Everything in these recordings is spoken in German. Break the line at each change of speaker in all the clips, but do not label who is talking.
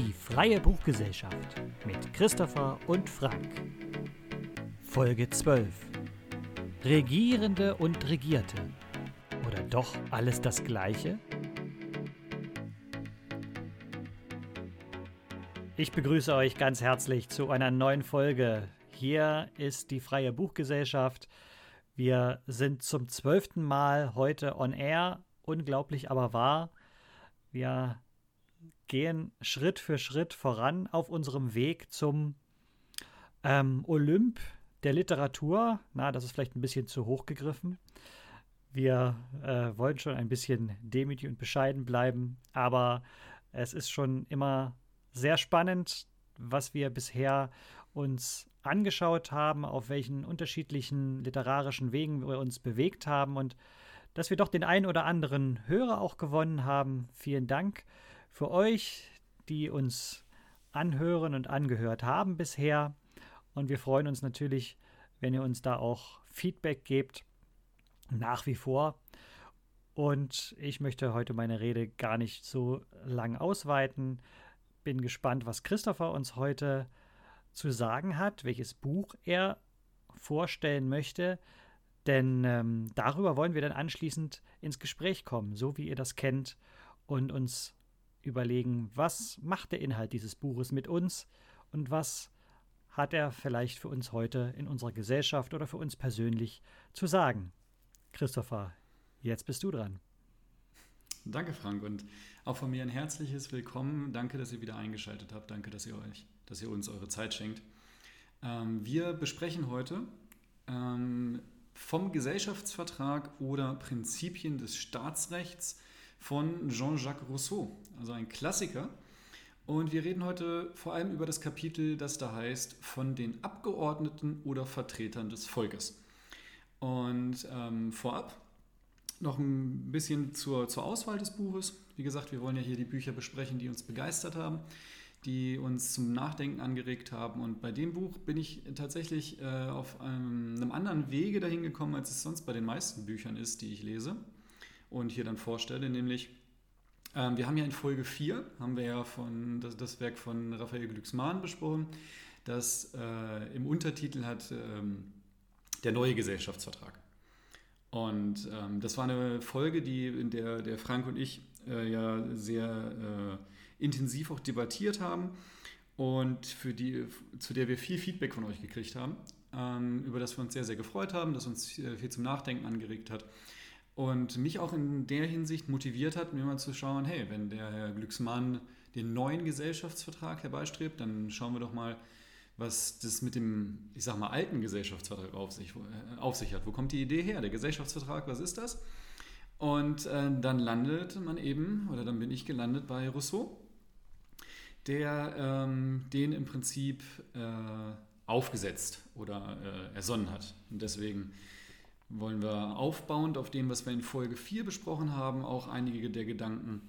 Die Freie Buchgesellschaft mit Christopher und Frank. Folge 12. Regierende und Regierte. Oder doch alles das Gleiche? Ich begrüße euch ganz herzlich zu einer neuen Folge. Hier ist die Freie Buchgesellschaft. Wir sind zum zwölften Mal heute on air. Unglaublich aber wahr. Wir gehen Schritt für Schritt voran auf unserem Weg zum ähm, Olymp der Literatur. Na, das ist vielleicht ein bisschen zu hoch gegriffen. Wir äh, wollen schon ein bisschen demütig und bescheiden bleiben, aber es ist schon immer sehr spannend, was wir bisher uns angeschaut haben, auf welchen unterschiedlichen literarischen Wegen wir uns bewegt haben und dass wir doch den einen oder anderen Hörer auch gewonnen haben. Vielen Dank für euch, die uns anhören und angehört haben bisher. Und wir freuen uns natürlich, wenn ihr uns da auch Feedback gebt, nach wie vor. Und ich möchte heute meine Rede gar nicht so lang ausweiten. Bin gespannt, was Christopher uns heute zu sagen hat, welches Buch er vorstellen möchte. Denn ähm, darüber wollen wir dann anschließend ins Gespräch kommen, so wie ihr das kennt, und uns überlegen, was macht der Inhalt dieses Buches mit uns und was hat er vielleicht für uns heute in unserer Gesellschaft oder für uns persönlich zu sagen. Christopher, jetzt bist du dran.
Danke, Frank, und auch von mir ein herzliches Willkommen. Danke, dass ihr wieder eingeschaltet habt. Danke, dass ihr euch, dass ihr uns eure Zeit schenkt. Ähm, wir besprechen heute ähm, vom Gesellschaftsvertrag oder Prinzipien des Staatsrechts von Jean-Jacques Rousseau, also ein Klassiker. Und wir reden heute vor allem über das Kapitel, das da heißt, von den Abgeordneten oder Vertretern des Volkes. Und ähm, vorab noch ein bisschen zur, zur Auswahl des Buches. Wie gesagt, wir wollen ja hier die Bücher besprechen, die uns begeistert haben, die uns zum Nachdenken angeregt haben. Und bei dem Buch bin ich tatsächlich äh, auf einem, einem anderen Wege dahin gekommen, als es sonst bei den meisten Büchern ist, die ich lese und hier dann vorstelle, nämlich ähm, wir haben ja in Folge 4, haben wir ja von, das, das Werk von Raphael Glücksmann besprochen, das äh, im Untertitel hat ähm, der neue Gesellschaftsvertrag. Und ähm, das war eine Folge, die, in der, der Frank und ich äh, ja sehr äh, intensiv auch debattiert haben und für die, zu der wir viel Feedback von euch gekriegt haben, ähm, über das wir uns sehr, sehr gefreut haben, das uns viel zum Nachdenken angeregt hat und mich auch in der Hinsicht motiviert hat, mir mal zu schauen, hey, wenn der Herr Glücksmann den neuen Gesellschaftsvertrag herbeistrebt, dann schauen wir doch mal, was das mit dem, ich sag mal, alten Gesellschaftsvertrag auf sich, äh, auf sich hat. Wo kommt die Idee her? Der Gesellschaftsvertrag, was ist das? Und äh, dann landet man eben, oder dann bin ich gelandet bei Rousseau, der ähm, den im Prinzip äh, aufgesetzt oder äh, ersonnen hat. Und deswegen wollen wir aufbauend auf dem, was wir in Folge 4 besprochen haben, auch einige der Gedanken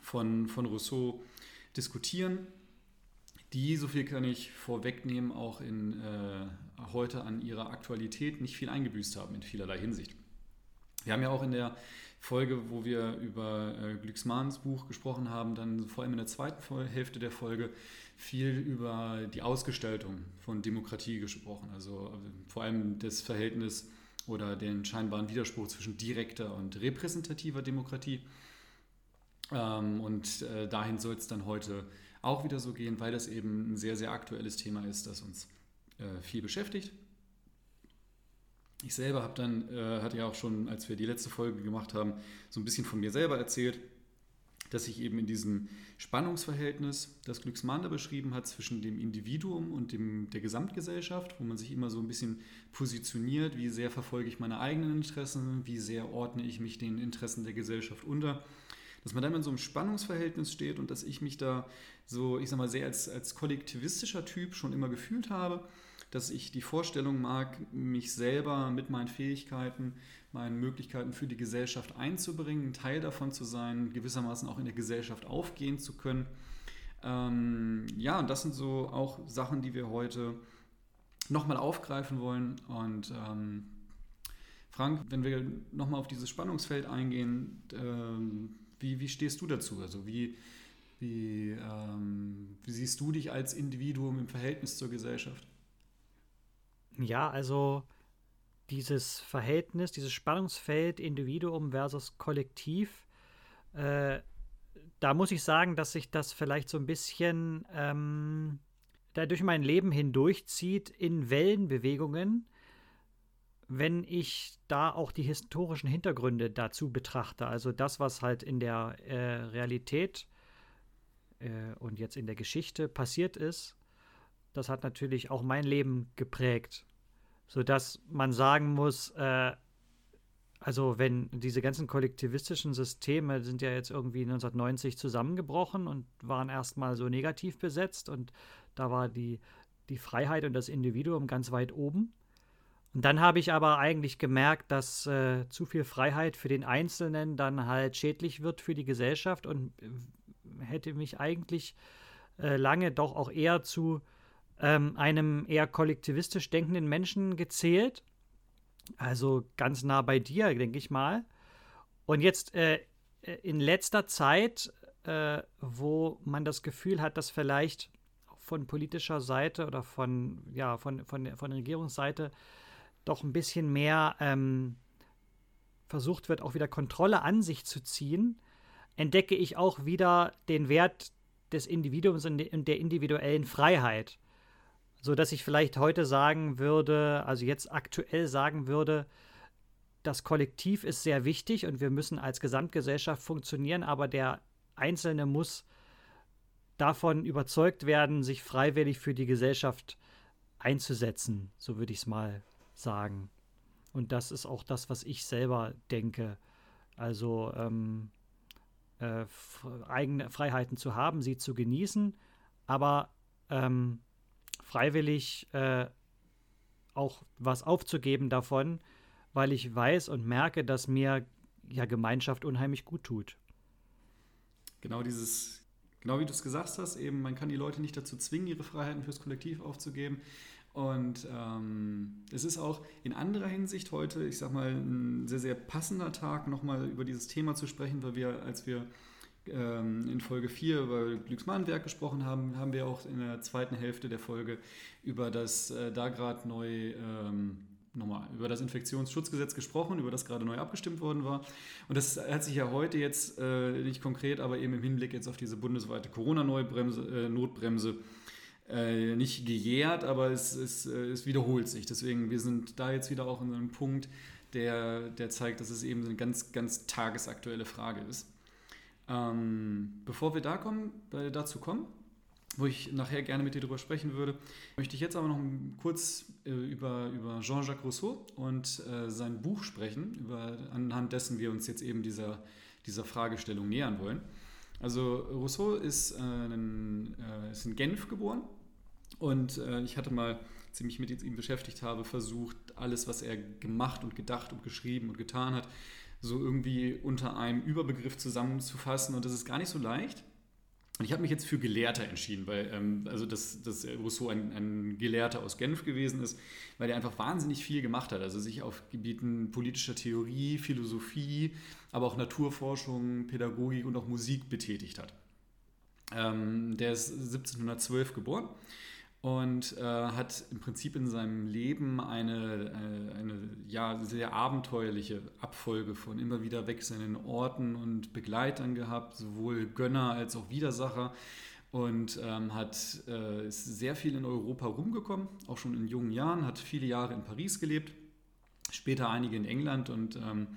von, von Rousseau diskutieren, die, so viel kann ich vorwegnehmen, auch in, äh, heute an ihrer Aktualität nicht viel eingebüßt haben in vielerlei Hinsicht. Wir haben ja auch in der Folge, wo wir über äh, Glücksmanns Buch gesprochen haben, dann vor allem in der zweiten Hälfte der Folge viel über die Ausgestaltung von Demokratie gesprochen. Also äh, vor allem das Verhältnis oder den scheinbaren Widerspruch zwischen direkter und repräsentativer Demokratie. Ähm, und äh, dahin soll es dann heute auch wieder so gehen, weil das eben ein sehr, sehr aktuelles Thema ist, das uns äh, viel beschäftigt. Ich selber habe dann, äh, hatte ja auch schon, als wir die letzte Folge gemacht haben, so ein bisschen von mir selber erzählt dass sich eben in diesem Spannungsverhältnis, das Glücksmann beschrieben hat, zwischen dem Individuum und dem, der Gesamtgesellschaft, wo man sich immer so ein bisschen positioniert, wie sehr verfolge ich meine eigenen Interessen, wie sehr ordne ich mich den Interessen der Gesellschaft unter, dass man dann in so einem Spannungsverhältnis steht und dass ich mich da so, ich sag mal, sehr als, als kollektivistischer Typ schon immer gefühlt habe dass ich die Vorstellung mag, mich selber mit meinen Fähigkeiten, meinen Möglichkeiten für die Gesellschaft einzubringen, ein Teil davon zu sein, gewissermaßen auch in der Gesellschaft aufgehen zu können. Ähm, ja, und das sind so auch Sachen, die wir heute nochmal aufgreifen wollen. Und ähm, Frank, wenn wir nochmal auf dieses Spannungsfeld eingehen, ähm, wie, wie stehst du dazu? Also wie Wie, ähm, wie siehst du dich als Individuum im Verhältnis zur Gesellschaft?
Ja, also dieses Verhältnis, dieses Spannungsfeld Individuum versus Kollektiv, äh, da muss ich sagen, dass sich das vielleicht so ein bisschen ähm, da durch mein Leben hindurchzieht in Wellenbewegungen, wenn ich da auch die historischen Hintergründe dazu betrachte. Also das, was halt in der äh, Realität äh, und jetzt in der Geschichte passiert ist, das hat natürlich auch mein Leben geprägt. Sodass man sagen muss, äh, also wenn diese ganzen kollektivistischen Systeme sind ja jetzt irgendwie 1990 zusammengebrochen und waren erstmal so negativ besetzt und da war die, die Freiheit und das Individuum ganz weit oben. Und dann habe ich aber eigentlich gemerkt, dass äh, zu viel Freiheit für den Einzelnen dann halt schädlich wird für die Gesellschaft und hätte mich eigentlich äh, lange doch auch eher zu ähm, einem eher kollektivistisch denkenden Menschen gezählt. Also ganz nah bei dir, denke ich mal. Und jetzt äh, äh, in letzter Zeit, äh, wo man das Gefühl hat, dass vielleicht von politischer Seite oder von, ja, von, von, von Regierungsseite doch ein bisschen mehr ähm, versucht wird, auch wieder Kontrolle an sich zu ziehen, entdecke ich auch wieder den Wert des Individuums und der individuellen Freiheit so dass ich vielleicht heute sagen würde, also jetzt aktuell sagen würde, das Kollektiv ist sehr wichtig und wir müssen als Gesamtgesellschaft funktionieren, aber der Einzelne muss davon überzeugt werden, sich freiwillig für die Gesellschaft einzusetzen, so würde ich es mal sagen. Und das ist auch das, was ich selber denke. Also ähm, äh, eigene Freiheiten zu haben, sie zu genießen, aber ähm, freiwillig äh, auch was aufzugeben davon, weil ich weiß und merke, dass mir ja Gemeinschaft unheimlich gut tut.
Genau dieses, genau wie du es gesagt hast, eben man kann die Leute nicht dazu zwingen, ihre Freiheiten fürs Kollektiv aufzugeben. Und ähm, es ist auch in anderer Hinsicht heute, ich sag mal, ein sehr, sehr passender Tag, nochmal über dieses Thema zu sprechen, weil wir, als wir in Folge 4 über Glücksmannwerk gesprochen haben, haben wir auch in der zweiten Hälfte der Folge über das äh, da gerade neu ähm, nochmal über das Infektionsschutzgesetz gesprochen, über das gerade neu abgestimmt worden war. Und das hat sich ja heute jetzt äh, nicht konkret, aber eben im Hinblick jetzt auf diese bundesweite Corona-Notbremse äh, äh, nicht gejährt, aber es, es, äh, es wiederholt sich. Deswegen, wir sind da jetzt wieder auch in einem Punkt, der, der zeigt, dass es eben eine ganz, ganz tagesaktuelle Frage ist. Ähm, bevor wir da kommen, äh, dazu kommen, wo ich nachher gerne mit dir darüber sprechen würde, möchte ich jetzt aber noch kurz äh, über, über Jean-Jacques Rousseau und äh, sein Buch sprechen, über, anhand dessen wir uns jetzt eben dieser, dieser Fragestellung nähern wollen. Also Rousseau ist, äh, in, äh, ist in Genf geboren und äh, ich hatte mal, als ich mich mit ihm beschäftigt habe, versucht, alles, was er gemacht und gedacht und geschrieben und getan hat, so irgendwie unter einem Überbegriff zusammenzufassen und das ist gar nicht so leicht. Und ich habe mich jetzt für Gelehrter entschieden, weil ähm, also dass, dass Rousseau ein, ein, Gelehrter aus Genf gewesen ist, weil er einfach wahnsinnig viel gemacht hat. Also sich auf Gebieten politischer Theorie, Philosophie, aber auch Naturforschung, Pädagogik und auch Musik betätigt hat. Ähm, der ist 1712 geboren und äh, hat im Prinzip in seinem Leben eine, äh, eine ja, sehr abenteuerliche Abfolge von immer wieder wechselnden Orten und Begleitern gehabt, sowohl Gönner als auch Widersacher und ähm, hat, äh, ist sehr viel in Europa rumgekommen, auch schon in jungen Jahren, hat viele Jahre in Paris gelebt, später einige in England und ähm,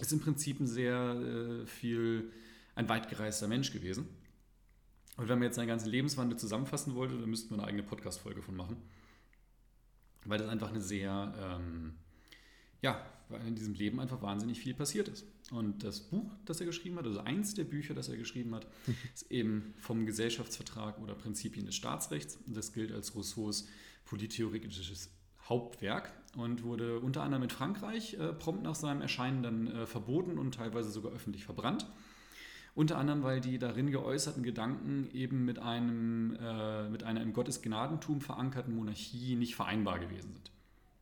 ist im Prinzip ein sehr äh, viel, ein weitgereister Mensch gewesen. Und wenn man jetzt seinen ganzen Lebenswandel zusammenfassen wollte, dann müssten wir eine eigene Podcast-Folge von machen. Weil das einfach eine sehr, ähm, ja, weil in diesem Leben einfach wahnsinnig viel passiert ist. Und das Buch, das er geschrieben hat, also eins der Bücher, das er geschrieben hat, ist eben vom Gesellschaftsvertrag oder Prinzipien des Staatsrechts. Das gilt als Rousseaus polittheoretisches Hauptwerk und wurde unter anderem in Frankreich äh, prompt nach seinem Erscheinen dann äh, verboten und teilweise sogar öffentlich verbrannt. Unter anderem, weil die darin geäußerten Gedanken eben mit, einem, äh, mit einer im Gottesgnadentum verankerten Monarchie nicht vereinbar gewesen sind.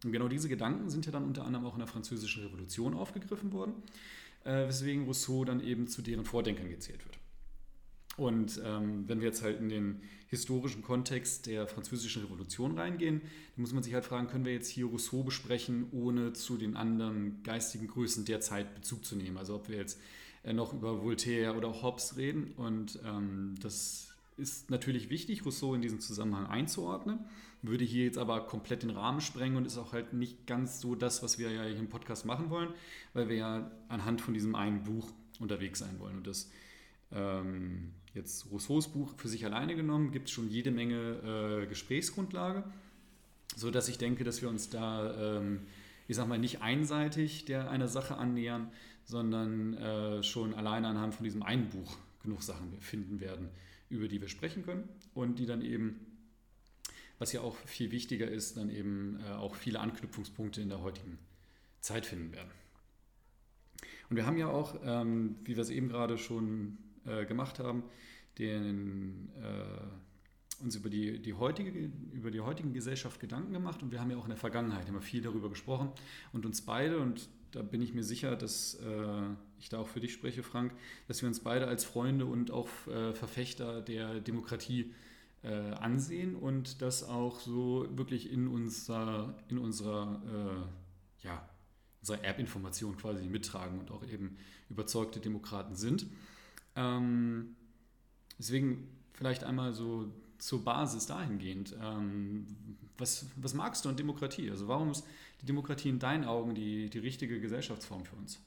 Und genau diese Gedanken sind ja dann unter anderem auch in der Französischen Revolution aufgegriffen worden, äh, weswegen Rousseau dann eben zu deren Vordenkern gezählt wird. Und ähm, wenn wir jetzt halt in den historischen Kontext der französischen Revolution reingehen, dann muss man sich halt fragen, können wir jetzt hier Rousseau besprechen, ohne zu den anderen geistigen Größen der Zeit Bezug zu nehmen? Also ob wir jetzt noch über Voltaire oder Hobbes reden. Und ähm, das ist natürlich wichtig, Rousseau in diesen Zusammenhang einzuordnen, würde hier jetzt aber komplett den Rahmen sprengen und ist auch halt nicht ganz so das, was wir ja hier im Podcast machen wollen, weil wir ja anhand von diesem einen Buch unterwegs sein wollen. Und das ähm, jetzt Rousseaus Buch für sich alleine genommen, gibt es schon jede Menge äh, Gesprächsgrundlage, sodass ich denke, dass wir uns da, ähm, ich sag mal, nicht einseitig der einer Sache annähern, sondern äh, schon alleine anhand von diesem einen Buch genug Sachen finden werden, über die wir sprechen können und die dann eben, was ja auch viel wichtiger ist, dann eben äh, auch viele Anknüpfungspunkte in der heutigen Zeit finden werden. Und wir haben ja auch, ähm, wie wir es eben gerade schon äh, gemacht haben, den, äh, uns über die, die, heutige, über die heutige Gesellschaft Gedanken gemacht und wir haben ja auch in der Vergangenheit immer viel darüber gesprochen und uns beide, und da bin ich mir sicher, dass äh, ich da auch für dich spreche, Frank, dass wir uns beide als Freunde und auch äh, Verfechter der Demokratie äh, ansehen und das auch so wirklich in, unser, in unserer, äh, ja, unserer Erbinformation quasi mittragen und auch eben überzeugte Demokraten sind. Ähm, deswegen vielleicht einmal so zur Basis dahingehend. Ähm, was, was magst du an Demokratie? Also warum ist die Demokratie in deinen Augen die, die richtige Gesellschaftsform für uns?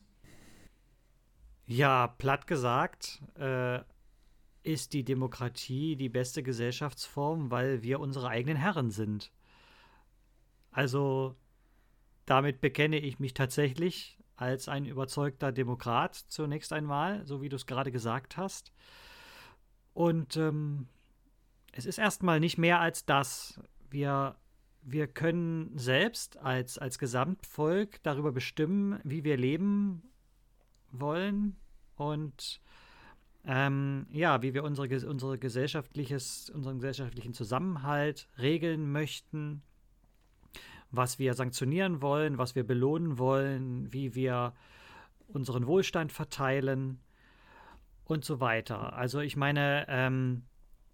Ja, platt gesagt, äh, ist die Demokratie die beste Gesellschaftsform, weil wir unsere eigenen Herren sind. Also damit bekenne ich mich tatsächlich als ein überzeugter Demokrat zunächst einmal, so wie du es gerade gesagt hast. Und ähm, es ist erstmal nicht mehr als das. Wir wir können selbst als, als Gesamtvolk darüber bestimmen, wie wir leben wollen und ähm, ja, wie wir unsere, unsere gesellschaftliches, unseren gesellschaftlichen Zusammenhalt regeln möchten, was wir sanktionieren wollen, was wir belohnen wollen, wie wir unseren Wohlstand verteilen und so weiter. Also ich meine, ähm,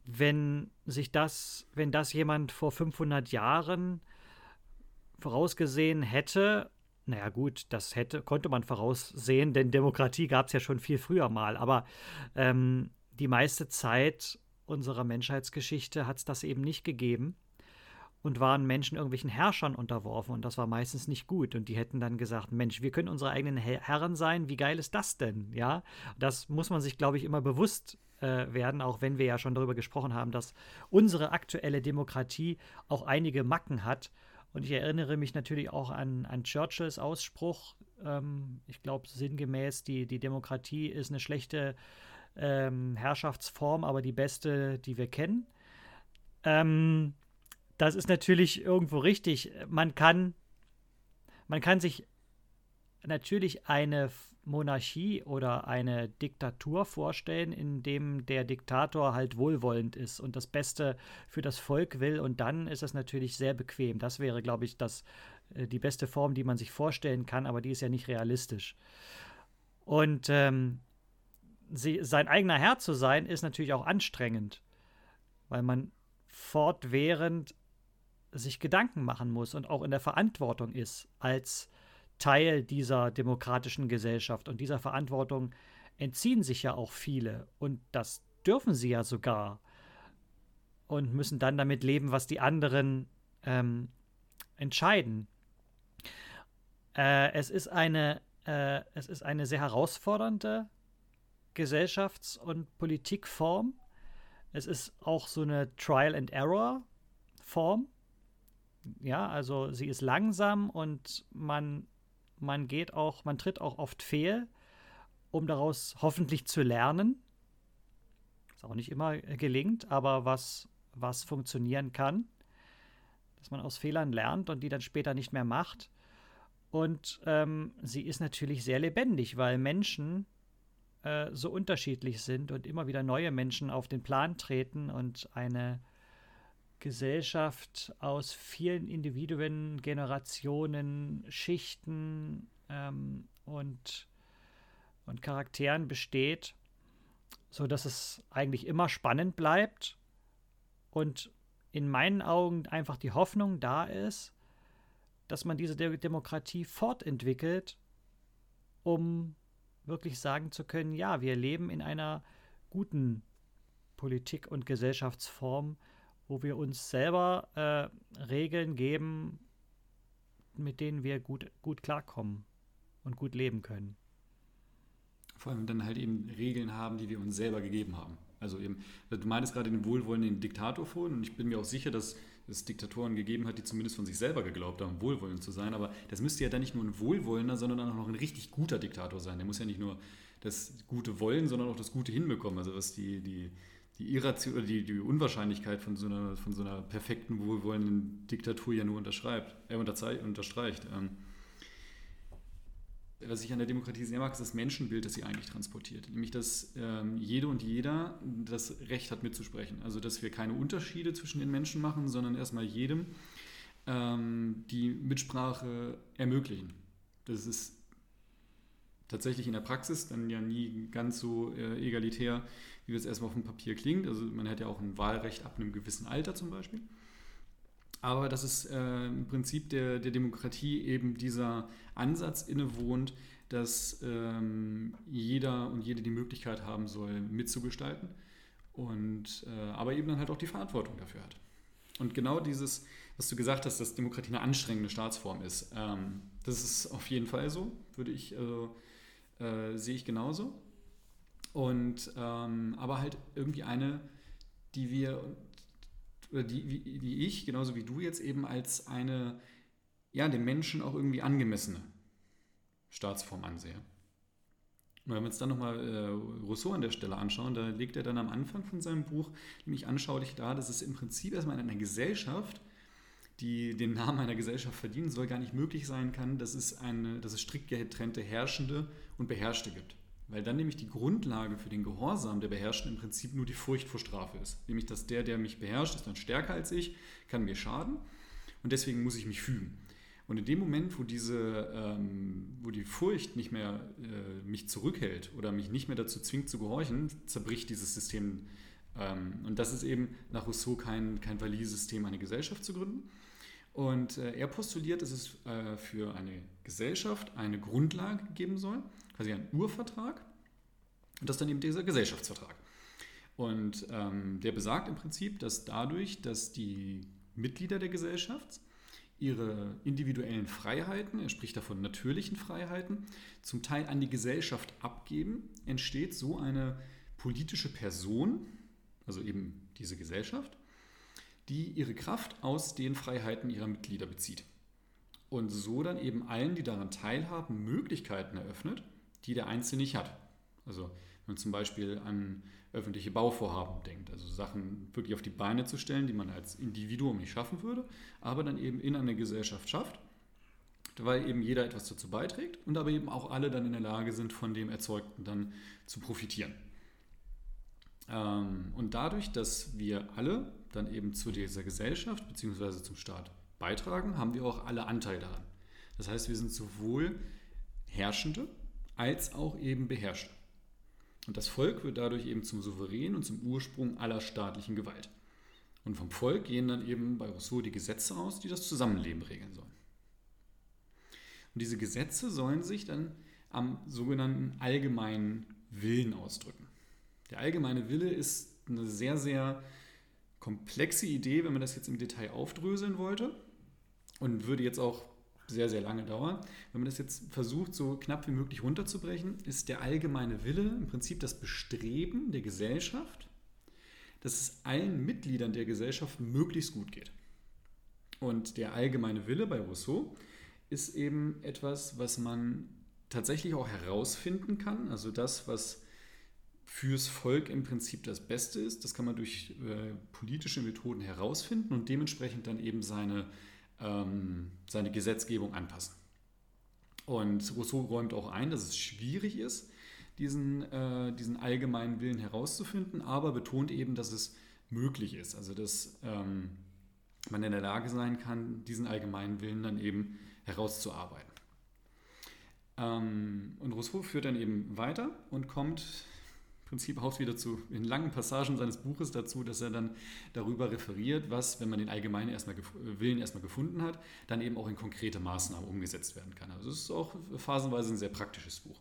wenn sich das, wenn das jemand vor 500 Jahren vorausgesehen hätte, naja gut, das hätte, konnte man voraussehen, denn Demokratie gab es ja schon viel früher mal, aber ähm, die meiste Zeit unserer Menschheitsgeschichte hat es das eben nicht gegeben und waren Menschen irgendwelchen Herrschern unterworfen und das war meistens nicht gut und die hätten dann gesagt, Mensch, wir können unsere eigenen Herren sein, wie geil ist das denn, ja? Das muss man sich, glaube ich, immer bewusst äh, werden, auch wenn wir ja schon darüber gesprochen haben, dass unsere aktuelle Demokratie auch einige Macken hat. Und ich erinnere mich natürlich auch an, an Churchills Ausspruch, ähm, ich glaube sinngemäß, die, die Demokratie ist eine schlechte ähm, Herrschaftsform, aber die beste, die wir kennen. Ähm, das ist natürlich irgendwo richtig. Man kann, man kann sich natürlich eine Monarchie oder eine Diktatur vorstellen, in dem der Diktator halt wohlwollend ist und das Beste für das Volk will und dann ist es natürlich sehr bequem. Das wäre, glaube ich, das, äh, die beste Form, die man sich vorstellen kann, aber die ist ja nicht realistisch. Und ähm, sie, sein eigener Herr zu sein, ist natürlich auch anstrengend, weil man fortwährend sich Gedanken machen muss und auch in der Verantwortung ist als Teil dieser demokratischen Gesellschaft. Und dieser Verantwortung entziehen sich ja auch viele. Und das dürfen sie ja sogar. Und müssen dann damit leben, was die anderen ähm, entscheiden. Äh, es, ist eine, äh, es ist eine sehr herausfordernde Gesellschafts- und Politikform. Es ist auch so eine Trial-and-Error-Form. Ja, also sie ist langsam und man man geht auch, man tritt auch oft fehl, um daraus hoffentlich zu lernen. Was auch nicht immer gelingt, aber was, was funktionieren kann. Dass man aus Fehlern lernt und die dann später nicht mehr macht. Und ähm, sie ist natürlich sehr lebendig, weil Menschen äh, so unterschiedlich sind und immer wieder neue Menschen auf den Plan treten und eine Gesellschaft aus vielen Individuen, Generationen, Schichten ähm, und, und Charakteren besteht, so dass es eigentlich immer spannend bleibt und in meinen Augen einfach die Hoffnung da ist, dass man diese Demokratie fortentwickelt, um wirklich sagen zu können, ja, wir leben in einer guten Politik- und Gesellschaftsform, wo wir uns selber äh, Regeln geben, mit denen wir gut, gut klarkommen und gut leben können.
Vor allem dann halt eben Regeln haben, die wir uns selber gegeben haben. Also eben, du meintest gerade den wohlwollenden Diktator vorhin und ich bin mir auch sicher, dass es Diktatoren gegeben hat, die zumindest von sich selber geglaubt haben, wohlwollend zu sein. Aber das müsste ja dann nicht nur ein wohlwollender, sondern auch noch ein richtig guter Diktator sein. Der muss ja nicht nur das Gute wollen, sondern auch das Gute hinbekommen. Also was die, die, die, Irration, die, die Unwahrscheinlichkeit von so, einer, von so einer perfekten, wohlwollenden Diktatur ja nur unterschreibt, äh, unterstreicht. Ähm, was ich an der Demokratie sehr mag, ist das Menschenbild, das sie eigentlich transportiert. Nämlich, dass ähm, jede und jeder das Recht hat mitzusprechen. Also, dass wir keine Unterschiede zwischen den Menschen machen, sondern erstmal jedem ähm, die Mitsprache ermöglichen. Das ist tatsächlich in der Praxis dann ja nie ganz so äh, egalitär, wie es erstmal auf dem Papier klingt. Also man hat ja auch ein Wahlrecht ab einem gewissen Alter zum Beispiel. Aber dass es äh, im Prinzip der, der Demokratie eben dieser Ansatz innewohnt, dass ähm, jeder und jede die Möglichkeit haben soll, mitzugestalten und äh, aber eben dann halt auch die Verantwortung dafür hat. Und genau dieses, was du gesagt hast, dass Demokratie eine anstrengende Staatsform ist, ähm, das ist auf jeden Fall so, würde ich, also, äh, sehe ich genauso. Und ähm, aber halt irgendwie eine, die wir oder die, die ich, genauso wie du jetzt eben als eine, ja, dem Menschen auch irgendwie angemessene Staatsform ansehe. Und wenn wir uns dann nochmal äh, Rousseau an der Stelle anschauen, da legt er dann am Anfang von seinem Buch nämlich anschaulich dar, dass es im Prinzip erstmal in einer Gesellschaft, die den Namen einer Gesellschaft verdienen soll, gar nicht möglich sein kann, dass es, eine, dass es strikt getrennte Herrschende und Beherrschte gibt. Weil dann nämlich die Grundlage für den Gehorsam der Beherrschten im Prinzip nur die Furcht vor Strafe ist. Nämlich, dass der, der mich beherrscht, ist dann stärker als ich, kann mir schaden und deswegen muss ich mich fügen. Und in dem Moment, wo, diese, ähm, wo die Furcht nicht mehr äh, mich zurückhält oder mich nicht mehr dazu zwingt zu gehorchen, zerbricht dieses System. Ähm, und das ist eben nach Rousseau kein, kein valides System, eine Gesellschaft zu gründen. Und äh, er postuliert, dass es äh, für eine Gesellschaft eine Grundlage geben soll, quasi ein Urvertrag. Und das ist dann eben dieser Gesellschaftsvertrag. Und ähm, der besagt im Prinzip, dass dadurch, dass die Mitglieder der Gesellschaft ihre individuellen Freiheiten, er spricht davon natürlichen Freiheiten, zum Teil an die Gesellschaft abgeben, entsteht so eine politische Person, also eben diese Gesellschaft, die ihre Kraft aus den Freiheiten ihrer Mitglieder bezieht. Und so dann eben allen, die daran teilhaben, Möglichkeiten eröffnet, die der Einzelne nicht hat. Also wenn man zum Beispiel an öffentliche Bauvorhaben denkt, also Sachen wirklich auf die Beine zu stellen, die man als Individuum nicht schaffen würde, aber dann eben in einer Gesellschaft schafft, weil eben jeder etwas dazu beiträgt und aber eben auch alle dann in der Lage sind, von dem Erzeugten dann zu profitieren. Ähm, und dadurch, dass wir alle dann eben zu dieser Gesellschaft bzw. zum Staat beitragen, haben wir auch alle Anteil daran. Das heißt, wir sind sowohl Herrschende als auch eben Beherrschte. Und das Volk wird dadurch eben zum Souverän und zum Ursprung aller staatlichen Gewalt. Und vom Volk gehen dann eben bei Rousseau die Gesetze aus, die das Zusammenleben regeln sollen. Und diese Gesetze sollen sich dann am sogenannten allgemeinen Willen ausdrücken. Der allgemeine Wille ist eine sehr, sehr komplexe Idee, wenn man das jetzt im Detail aufdröseln wollte und würde jetzt auch sehr, sehr lange dauern. Wenn man das jetzt versucht, so knapp wie möglich runterzubrechen, ist der allgemeine Wille im Prinzip das Bestreben der Gesellschaft, dass es allen Mitgliedern der Gesellschaft möglichst gut geht. Und der allgemeine Wille bei Rousseau ist eben etwas, was man tatsächlich auch herausfinden kann. Also das, was fürs Volk im Prinzip das Beste ist, das kann man durch äh, politische Methoden herausfinden und dementsprechend dann eben seine ähm, seine Gesetzgebung anpassen. Und Rousseau räumt auch ein, dass es schwierig ist, diesen, äh, diesen allgemeinen Willen herauszufinden, aber betont eben, dass es möglich ist. Also dass ähm, man in der Lage sein kann, diesen allgemeinen Willen dann eben herauszuarbeiten. Ähm, und Rousseau führt dann eben weiter und kommt Prinzip auch wieder zu in langen Passagen seines Buches dazu, dass er dann darüber referiert, was, wenn man den allgemeinen erstmal Willen erstmal gefunden hat, dann eben auch in konkrete Maßnahmen umgesetzt werden kann. Also es ist auch phasenweise ein sehr praktisches Buch.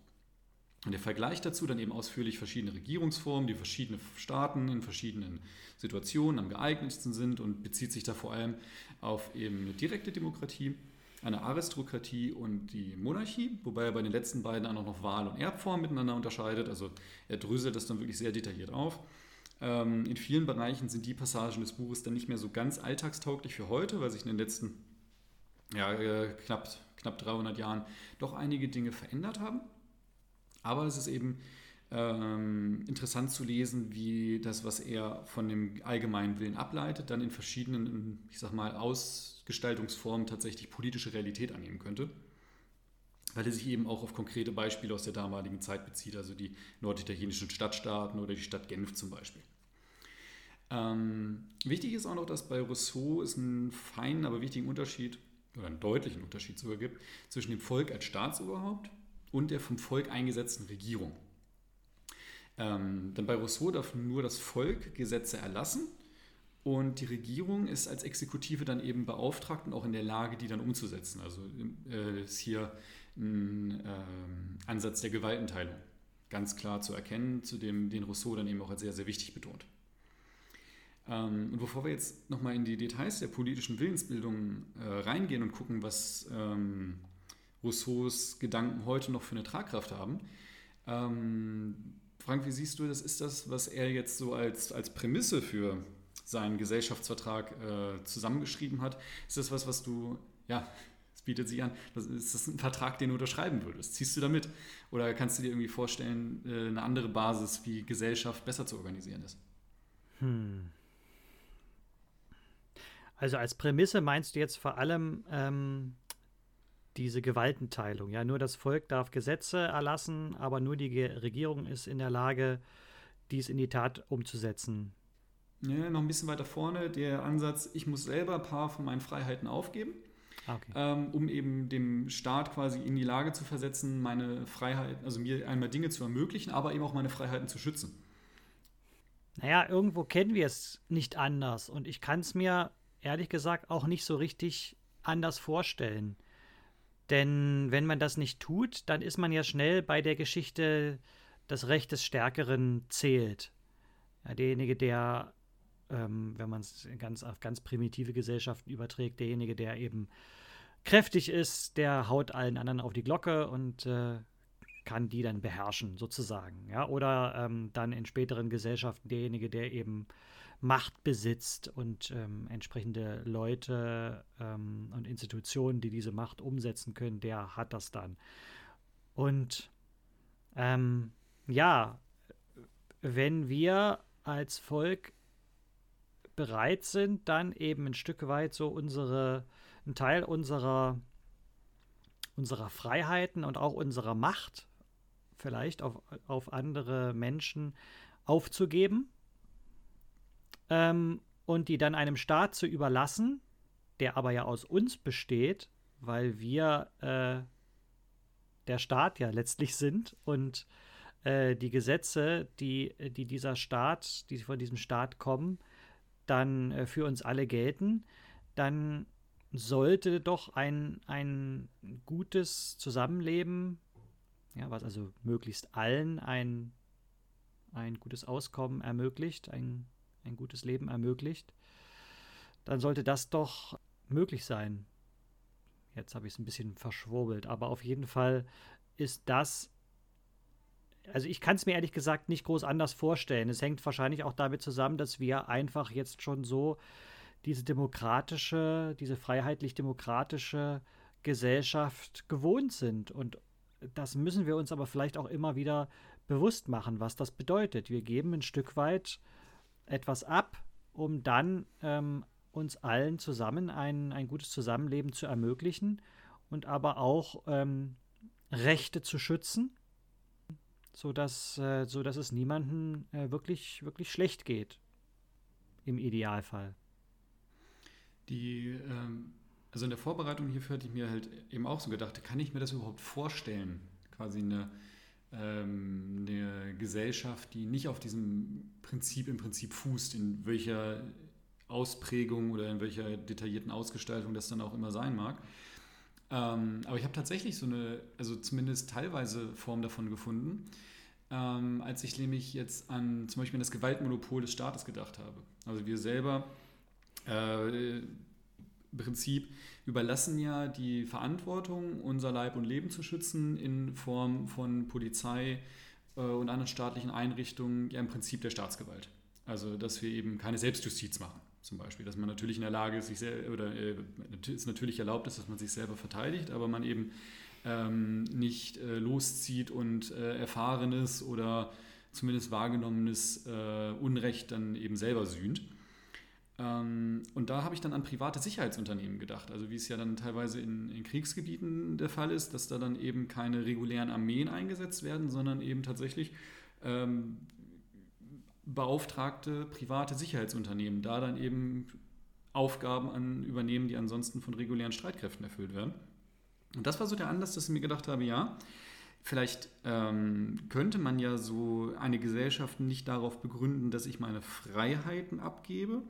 Und er vergleicht dazu dann eben ausführlich verschiedene Regierungsformen, die verschiedene Staaten in verschiedenen Situationen am geeignetsten sind und bezieht sich da vor allem auf eben eine direkte Demokratie, eine Aristokratie und die Monarchie, wobei er bei den letzten beiden auch noch Wahl- und Erbform miteinander unterscheidet. Also er dröselt das dann wirklich sehr detailliert auf. Ähm, in vielen Bereichen sind die Passagen des Buches dann nicht mehr so ganz alltagstauglich für heute, weil sich in den letzten ja, äh, knapp, knapp 300 Jahren doch einige Dinge verändert haben. Aber es ist eben ähm, interessant zu lesen, wie das, was er von dem allgemeinen Willen ableitet, dann in verschiedenen, ich sag mal, Ausgestaltungsformen tatsächlich politische Realität annehmen könnte. Weil er sich eben auch auf konkrete Beispiele aus der damaligen Zeit bezieht, also die norditalienischen Stadtstaaten oder die Stadt Genf zum Beispiel. Ähm, wichtig ist auch noch, dass bei Rousseau es einen feinen, aber wichtigen Unterschied oder einen deutlichen Unterschied sogar gibt zwischen dem Volk als Staatsoberhaupt und der vom Volk eingesetzten Regierung. Ähm, denn bei Rousseau darf nur das Volk Gesetze erlassen und die Regierung ist als Exekutive dann eben beauftragt und auch in der Lage, die dann umzusetzen. Also äh, ist hier ein äh, Ansatz der Gewaltenteilung ganz klar zu erkennen, zu dem den Rousseau dann eben auch als sehr, sehr wichtig betont. Ähm, und bevor wir jetzt nochmal in die Details der politischen Willensbildung äh, reingehen und gucken, was ähm, Rousseaus Gedanken heute noch für eine Tragkraft haben, ähm, Frank, wie siehst du das? Ist das, was er jetzt so als, als Prämisse für seinen Gesellschaftsvertrag äh, zusammengeschrieben hat? Ist das was, was du, ja, es bietet sich an, das, ist das ein Vertrag, den du unterschreiben würdest? Ziehst du damit? Oder kannst du dir irgendwie vorstellen, äh, eine andere Basis, wie Gesellschaft besser zu organisieren ist? Hm.
Also als Prämisse meinst du jetzt vor allem ähm, diese Gewaltenteilung. Ja, nur das Volk darf Gesetze erlassen, aber nur die Regierung ist in der Lage, dies in die Tat umzusetzen.
Ja, noch ein bisschen weiter vorne der Ansatz, ich muss selber ein paar von meinen Freiheiten aufgeben, ah, okay. ähm, um eben dem Staat quasi in die Lage zu versetzen, meine Freiheiten, also mir einmal Dinge zu ermöglichen, aber eben auch meine Freiheiten zu schützen.
Naja, irgendwo kennen wir es nicht anders und ich kann es mir ehrlich gesagt auch nicht so richtig anders vorstellen. Denn wenn man das nicht tut, dann ist man ja schnell bei der Geschichte, das Recht des Stärkeren zählt. Ja, derjenige, der, ähm, wenn man es ganz, auf ganz primitive Gesellschaften überträgt, derjenige, der eben kräftig ist, der haut allen anderen auf die Glocke und äh, kann die dann beherrschen, sozusagen. Ja? Oder ähm, dann in späteren Gesellschaften derjenige, der eben Macht besitzt und ähm, entsprechende Leute ähm, und Institutionen, die diese Macht umsetzen können, der hat das dann. Und ähm, ja, wenn wir als Volk bereit sind, dann eben ein Stück weit so unsere, ein Teil unserer, unserer Freiheiten und auch unserer Macht vielleicht auf, auf andere Menschen aufzugeben ähm, und die dann einem Staat zu überlassen, der aber ja aus uns besteht, weil wir äh, der Staat ja letztlich sind und äh, die Gesetze, die, die dieser Staat, die von diesem Staat kommen, dann äh, für uns alle gelten, dann sollte doch ein, ein gutes Zusammenleben, ja, was also möglichst allen ein, ein gutes Auskommen ermöglicht, ein ein gutes Leben ermöglicht, dann sollte das doch möglich sein. Jetzt habe ich es ein bisschen verschwurbelt, aber auf jeden Fall ist das, also ich kann es mir ehrlich gesagt nicht groß anders vorstellen. Es hängt wahrscheinlich auch damit zusammen, dass wir einfach jetzt schon so diese demokratische, diese freiheitlich-demokratische Gesellschaft gewohnt sind. Und das müssen wir uns aber vielleicht auch immer wieder bewusst machen, was das bedeutet. Wir geben ein Stück weit etwas ab, um dann ähm, uns allen zusammen ein, ein gutes Zusammenleben zu ermöglichen und aber auch ähm, Rechte zu schützen, sodass, äh, sodass es niemandem äh, wirklich, wirklich schlecht geht. Im Idealfall.
Die, ähm, also in der Vorbereitung hierfür hatte ich mir halt eben auch so gedacht, kann ich mir das überhaupt vorstellen? Quasi eine ähm, eine Gesellschaft, die nicht auf diesem Prinzip im Prinzip fußt, in welcher Ausprägung oder in welcher detaillierten Ausgestaltung das dann auch immer sein mag. Ähm, aber ich habe tatsächlich so eine, also zumindest teilweise Form davon gefunden, ähm, als ich nämlich jetzt an zum Beispiel an das Gewaltmonopol des Staates gedacht habe. Also wir selber äh, im Prinzip überlassen ja die Verantwortung, unser Leib und Leben zu schützen, in Form von Polizei äh, und anderen staatlichen Einrichtungen, ja im Prinzip der Staatsgewalt. Also, dass wir eben keine Selbstjustiz machen, zum Beispiel. Dass man natürlich in der Lage ist, sich sehr, oder äh, es natürlich erlaubt ist, dass man sich selber verteidigt, aber man eben ähm, nicht äh, loszieht und äh, erfahrenes oder zumindest wahrgenommenes äh, Unrecht dann eben selber sühnt. Ähm, und da habe ich dann an private Sicherheitsunternehmen gedacht, also wie es ja dann teilweise in, in, Kriegsgebieten der Fall ist, dass da dann eben keine regulären Armeen eingesetzt werden, sondern eben tatsächlich ähm, beauftragte private Sicherheitsunternehmen da dann eben Aufgaben an, übernehmen, die ansonsten von regulären Streitkräften erfüllt werden. Und das war so der Anlass, dass ich mir gedacht habe, ja, vielleicht ähm, könnte man ja so eine Gesellschaft nicht darauf begründen, dass ich meine Freiheiten abgebe,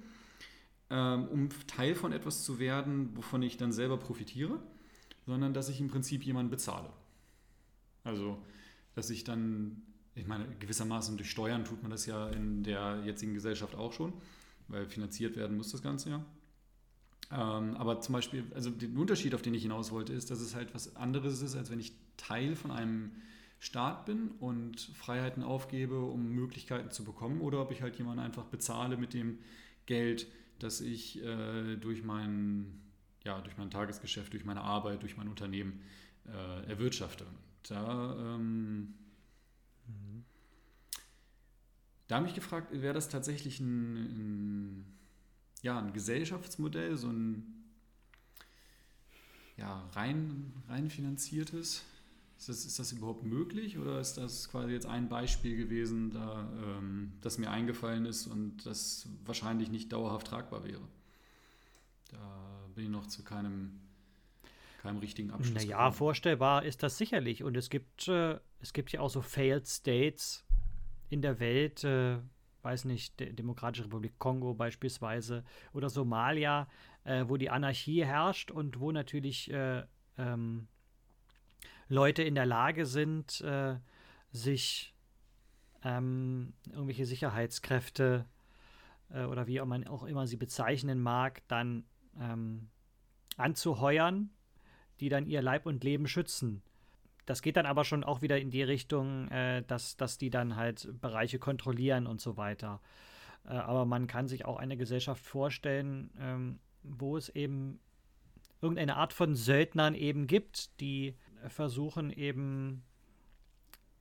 ähm, um Teil von etwas zu werden, wovon ich dann selber profitiere, sondern dass ich im Prinzip jemanden bezahle. Also, dass ich dann, ich meine, gewissermaßen durch Steuern tut man das ja in der jetzigen Gesellschaft auch schon, weil finanziert werden muss das Ganze ja. Ähm, aber zum Beispiel, also der Unterschied, auf den ich hinaus wollte, ist, dass es halt was anderes ist, als wenn ich Teil von einem Staat bin und Freiheiten aufgebe, um Möglichkeiten zu bekommen, oder ob ich halt jemanden einfach bezahle mit dem Geld, das ich äh, durch, mein, ja, durch mein Tagesgeschäft, durch meine Arbeit, durch mein Unternehmen äh, erwirtschafte. Da, ähm, mhm. da habe ich gefragt, wäre das tatsächlich ein, ein, ja, ein Gesellschaftsmodell, so ein ja, rein, rein finanziertes? Ist das, ist das überhaupt möglich oder ist das quasi jetzt ein Beispiel gewesen, da, ähm, das mir eingefallen ist und das wahrscheinlich nicht dauerhaft tragbar wäre? Da bin ich noch zu keinem, keinem richtigen Abschluss.
Naja, gekommen. vorstellbar ist das sicherlich. Und es gibt, äh, es gibt ja auch so Failed States in der Welt, äh, weiß nicht, Demokratische Republik Kongo beispielsweise oder Somalia, äh, wo die Anarchie herrscht und wo natürlich äh, ähm, Leute in der Lage sind, äh, sich ähm, irgendwelche Sicherheitskräfte äh, oder wie man auch immer sie bezeichnen mag, dann ähm, anzuheuern, die dann ihr Leib und Leben schützen. Das geht dann aber schon auch wieder in die Richtung, äh, dass, dass die dann halt Bereiche kontrollieren und so weiter. Äh, aber man kann sich auch eine Gesellschaft vorstellen, ähm, wo es eben irgendeine Art von Söldnern eben gibt, die versuchen eben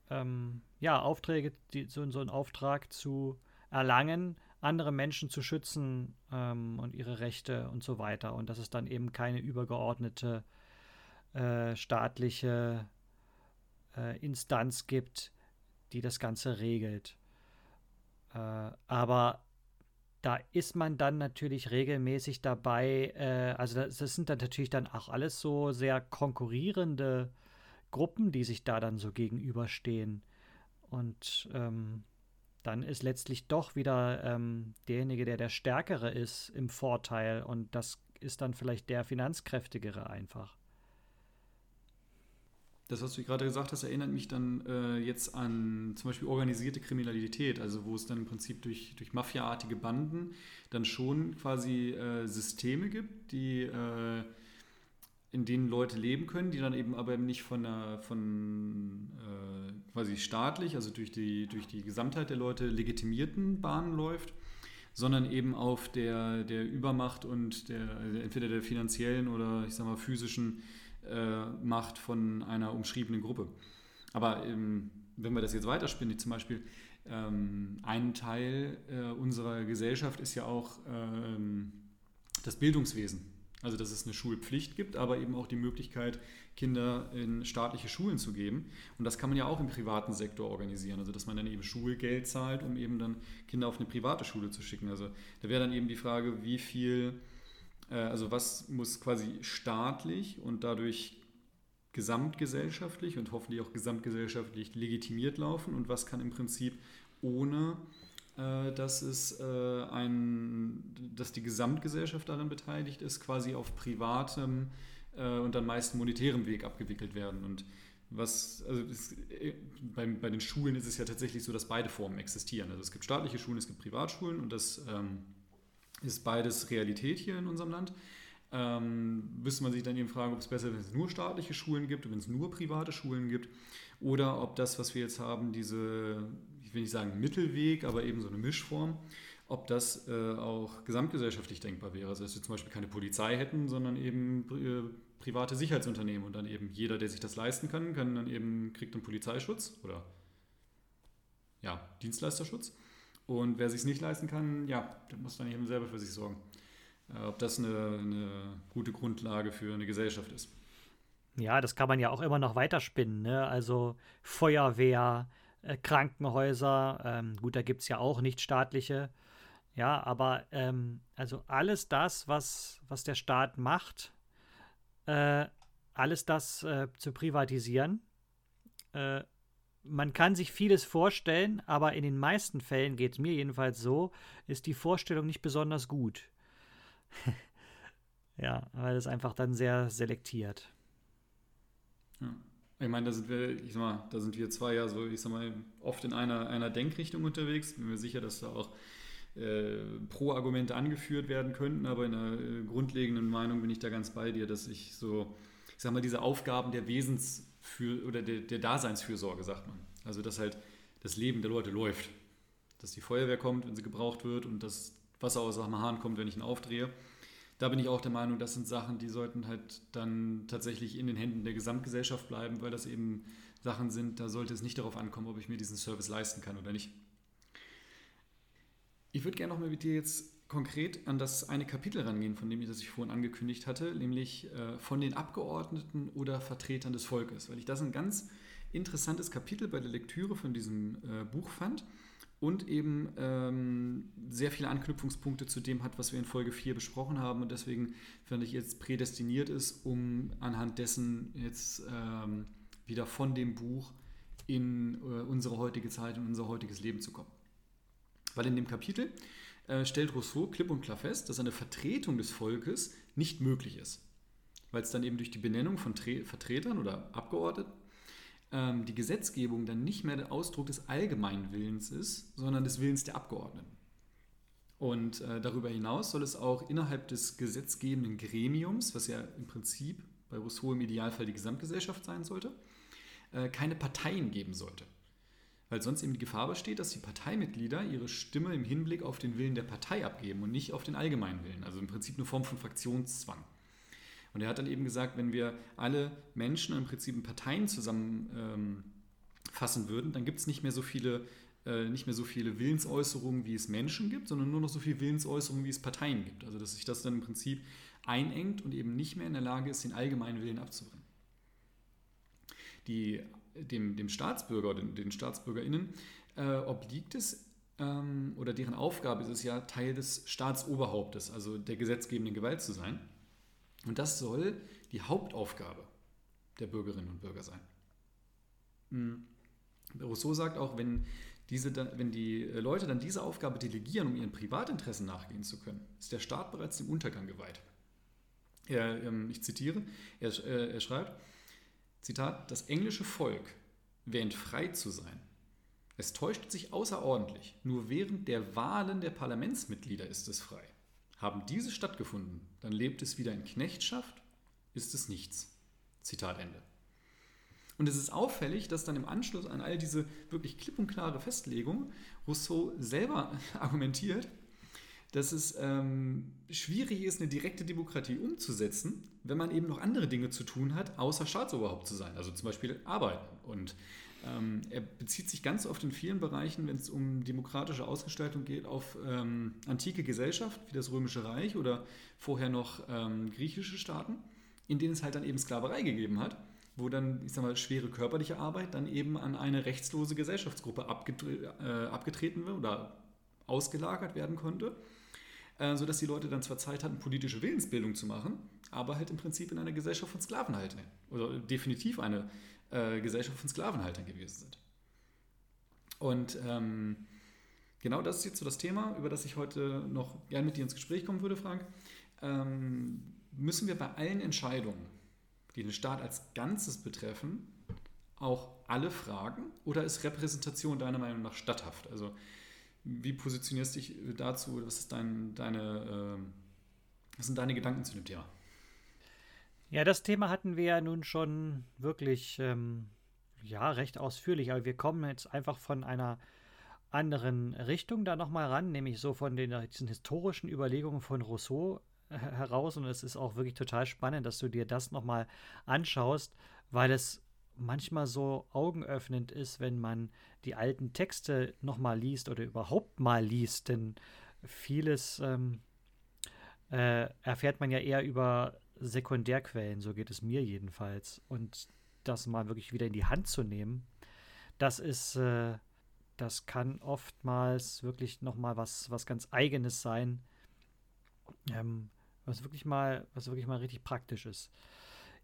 ähm, ja, Aufträge, die, so, so einen Auftrag zu erlangen, andere Menschen zu schützen ähm, und ihre Rechte und so weiter. Und dass es dann eben keine übergeordnete äh, staatliche äh, Instanz gibt, die das Ganze regelt. Äh, aber da ist man dann natürlich regelmäßig dabei. Äh, also das, das, sind dann natürlich dann auch alles so sehr konkurrierende Gruppen, die sich da dann so gegenüberstehen. Und ähm, dann ist letztlich doch wieder ähm, derjenige, der der Stärkere ist, im Vorteil. Und das ist dann vielleicht der Finanzkräftigere einfach
das, was du gerade gesagt hast, erinnert mich dann äh, jetzt an zum Beispiel organisierte Kriminalität, also wo es dann im Prinzip durch, durch mafiaartige Banden dann schon quasi äh, Systeme gibt, die äh, in denen Leute leben können, die dann eben aber nicht von, einer, von äh, quasi staatlich, also durch die, durch die Gesamtheit der Leute legitimierten Bahnen läuft, sondern eben auf der, der Übermacht und der, entweder der finanziellen oder ich sag mal physischen äh, macht von einer umschriebenen Gruppe. Aber ähm, wenn wir das jetzt weiterspinnen, zum Beispiel ähm, ein Teil äh, unserer Gesellschaft ist ja auch ähm, das Bildungswesen. Also dass es eine Schulpflicht gibt, aber eben auch die Möglichkeit, Kinder in staatliche Schulen zu geben. Und das kann man ja auch im privaten Sektor organisieren. Also dass man dann eben Schulgeld zahlt, um eben dann Kinder auf eine private Schule zu schicken. Also da wäre dann eben die Frage, wie viel also was muss quasi staatlich und dadurch gesamtgesellschaftlich und hoffentlich auch gesamtgesellschaftlich legitimiert laufen und was kann im Prinzip ohne äh, dass es äh, ein, dass die Gesamtgesellschaft daran beteiligt ist, quasi auf privatem äh, und dann meist monetärem Weg abgewickelt werden. Und was, also es, bei, bei, den Schulen ist es ja tatsächlich so, dass beide Formen existieren. Also es gibt staatliche Schulen, es gibt Privatschulen und das ähm, ist beides Realität hier in unserem Land. Ähm, müsste man sich dann eben fragen, ob es besser ist, wenn es nur staatliche Schulen gibt wenn es nur private Schulen gibt oder ob das, was wir jetzt haben, diese ich will nicht sagen Mittelweg, aber eben so eine Mischform, ob das äh, auch gesamtgesellschaftlich denkbar wäre. Also dass wir zum Beispiel keine Polizei hätten, sondern eben äh, private Sicherheitsunternehmen und dann eben jeder, der sich das leisten kann, kann dann eben kriegt einen Polizeischutz oder ja, Dienstleisterschutz. Und wer sich nicht leisten kann, ja, der muss dann eben selber für sich sorgen. Äh, ob das eine, eine gute Grundlage für eine Gesellschaft ist.
Ja, das kann man ja auch immer noch weiterspinnen. Ne? Also Feuerwehr, äh, Krankenhäuser. Ähm, gut, da gibt es ja auch nicht staatliche. Ja, aber ähm, also alles das, was, was der Staat macht, äh, alles das äh, zu privatisieren. Man kann sich vieles vorstellen, aber in den meisten Fällen geht es mir jedenfalls so, ist die Vorstellung nicht besonders gut. ja, weil es einfach dann sehr selektiert.
Ja. Ich meine, da sind wir, ich sag mal, da sind wir zwei ja so, ich sag mal, oft in einer, einer Denkrichtung unterwegs. Bin mir sicher, dass da auch äh, Pro-Argumente angeführt werden könnten, aber in einer äh, grundlegenden Meinung bin ich da ganz bei dir, dass ich so, ich sag mal, diese Aufgaben der Wesens- für, oder der, der Daseinsfürsorge, sagt man. Also, dass halt das Leben der Leute läuft. Dass die Feuerwehr kommt, wenn sie gebraucht wird und das Wasser aus dem Hahn kommt, wenn ich ihn aufdrehe da bin ich auch der Meinung, das sind Sachen, die sollten halt dann tatsächlich in den Händen der Gesamtgesellschaft bleiben, weil das eben Sachen sind, da sollte es nicht darauf ankommen, ob ich mir diesen Service leisten kann oder nicht. Ich würde gerne noch mal mit dir jetzt konkret an das eine Kapitel rangehen, von dem ich das ich vorhin angekündigt hatte, nämlich äh, von den Abgeordneten oder Vertretern des Volkes, weil ich das ein ganz interessantes Kapitel bei der Lektüre von diesem äh, Buch fand und eben ähm, sehr viele Anknüpfungspunkte zu dem hat, was wir in Folge 4 besprochen haben und deswegen finde ich jetzt prädestiniert ist, um anhand dessen jetzt ähm, wieder von dem Buch in äh, unsere heutige Zeit und unser heutiges Leben zu kommen. Weil in dem Kapitel äh, stellt Rousseau klipp und klar fest, dass eine Vertretung des Volkes nicht möglich ist, weil es dann eben durch die Benennung von Tre Vertretern oder Abgeordneten ähm, die Gesetzgebung dann nicht mehr der Ausdruck des allgemeinen Willens ist, sondern des Willens der Abgeordneten. Und äh, darüber hinaus soll es auch innerhalb des gesetzgebenden Gremiums, was ja im Prinzip bei Rousseau im Idealfall die Gesamtgesellschaft sein sollte, äh, keine Parteien geben sollte. Weil sonst eben die Gefahr besteht, dass die Parteimitglieder ihre Stimme im Hinblick auf den Willen der Partei abgeben und nicht auf den allgemeinen Willen. Also im Prinzip eine Form von Fraktionszwang. Und er hat dann eben gesagt, wenn wir alle Menschen im Prinzip in Parteien zusammenfassen ähm, würden, dann gibt es nicht mehr so viele äh, nicht mehr so viele Willensäußerungen, wie es Menschen gibt, sondern nur noch so viele Willensäußerungen, wie es Parteien gibt. Also dass sich das dann im Prinzip einengt und eben nicht mehr in der Lage ist, den allgemeinen Willen abzubringen. Die, dem, dem Staatsbürger den, den StaatsbürgerInnen äh, obliegt es ähm, oder deren Aufgabe ist es ja, Teil des Staatsoberhauptes, also der gesetzgebenden Gewalt zu sein. Und das soll die Hauptaufgabe der Bürgerinnen und Bürger sein. Mhm. Rousseau sagt auch, wenn, diese, wenn die Leute dann diese Aufgabe delegieren, um ihren Privatinteressen nachgehen zu können, ist der Staat bereits dem Untergang geweiht. Er, ähm, ich zitiere, er, äh, er schreibt, Zitat, das englische Volk wähnt frei zu sein. Es täuscht sich außerordentlich. Nur während der Wahlen der Parlamentsmitglieder ist es frei. Haben diese stattgefunden, dann lebt es wieder in Knechtschaft, ist es nichts. Zitat Ende. Und es ist auffällig, dass dann im Anschluss an all diese wirklich klipp und klare Festlegung Rousseau selber argumentiert, dass es ähm, schwierig ist, eine direkte Demokratie umzusetzen, wenn man eben noch andere Dinge zu tun hat, außer Staatsoberhaupt zu sein, also zum Beispiel arbeiten und ähm, er bezieht sich ganz oft in vielen Bereichen, wenn es um demokratische Ausgestaltung geht, auf ähm, antike Gesellschaft wie das Römische Reich oder vorher noch ähm, griechische Staaten, in denen es halt dann eben Sklaverei gegeben hat, wo dann, ich sag mal, schwere körperliche Arbeit dann eben an eine rechtslose Gesellschaftsgruppe abgetre äh, abgetreten wird oder ausgelagert werden konnte. Äh, sodass die Leute dann zwar Zeit hatten, politische Willensbildung zu machen, aber halt im Prinzip in einer Gesellschaft von Sklavenhaltern oder definitiv eine äh, Gesellschaft von Sklavenhaltern gewesen sind. Und ähm, genau das ist jetzt so das Thema, über das ich heute noch gerne mit dir ins Gespräch kommen würde, Frank. Ähm, müssen wir bei allen Entscheidungen, die den Staat als Ganzes betreffen, auch alle fragen oder ist Repräsentation deiner Meinung nach statthaft? Also wie positionierst du dich dazu? Was, ist dein, deine, äh, was sind deine Gedanken zu dem Thema?
Ja, das Thema hatten wir ja nun schon wirklich ähm, ja, recht ausführlich, aber wir kommen jetzt einfach von einer anderen Richtung da nochmal ran, nämlich so von den, diesen historischen Überlegungen von Rousseau äh, heraus. Und es ist auch wirklich total spannend, dass du dir das nochmal anschaust, weil es manchmal so augenöffnend ist, wenn man die alten Texte nochmal liest oder überhaupt mal liest, denn vieles ähm, äh, erfährt man ja eher über Sekundärquellen, so geht es mir jedenfalls. Und das mal wirklich wieder in die Hand zu nehmen, das ist, äh, das kann oftmals wirklich nochmal was, was ganz Eigenes sein, ähm, was wirklich mal, was wirklich mal richtig praktisch ist.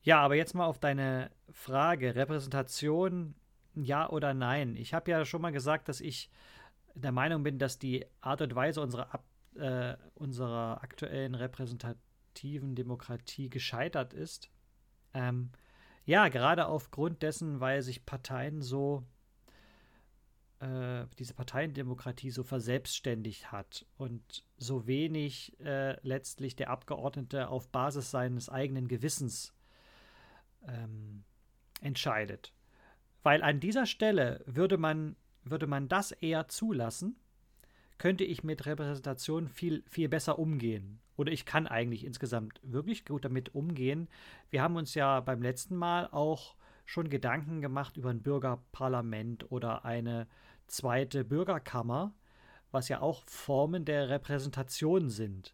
Ja, aber jetzt mal auf deine Frage, Repräsentation, ja oder nein. Ich habe ja schon mal gesagt, dass ich der Meinung bin, dass die Art und Weise unserer, äh, unserer aktuellen repräsentativen Demokratie gescheitert ist. Ähm, ja, gerade aufgrund dessen, weil sich Parteien so, äh, diese Parteiendemokratie so verselbstständigt hat und so wenig äh, letztlich der Abgeordnete auf Basis seines eigenen Gewissens ähm, entscheidet. Weil an dieser Stelle würde man, würde man das eher zulassen, könnte ich mit Repräsentation viel, viel besser umgehen. Oder ich kann eigentlich insgesamt wirklich gut damit umgehen. Wir haben uns ja beim letzten Mal auch schon Gedanken gemacht über ein Bürgerparlament oder eine zweite Bürgerkammer, was ja auch Formen der Repräsentation sind.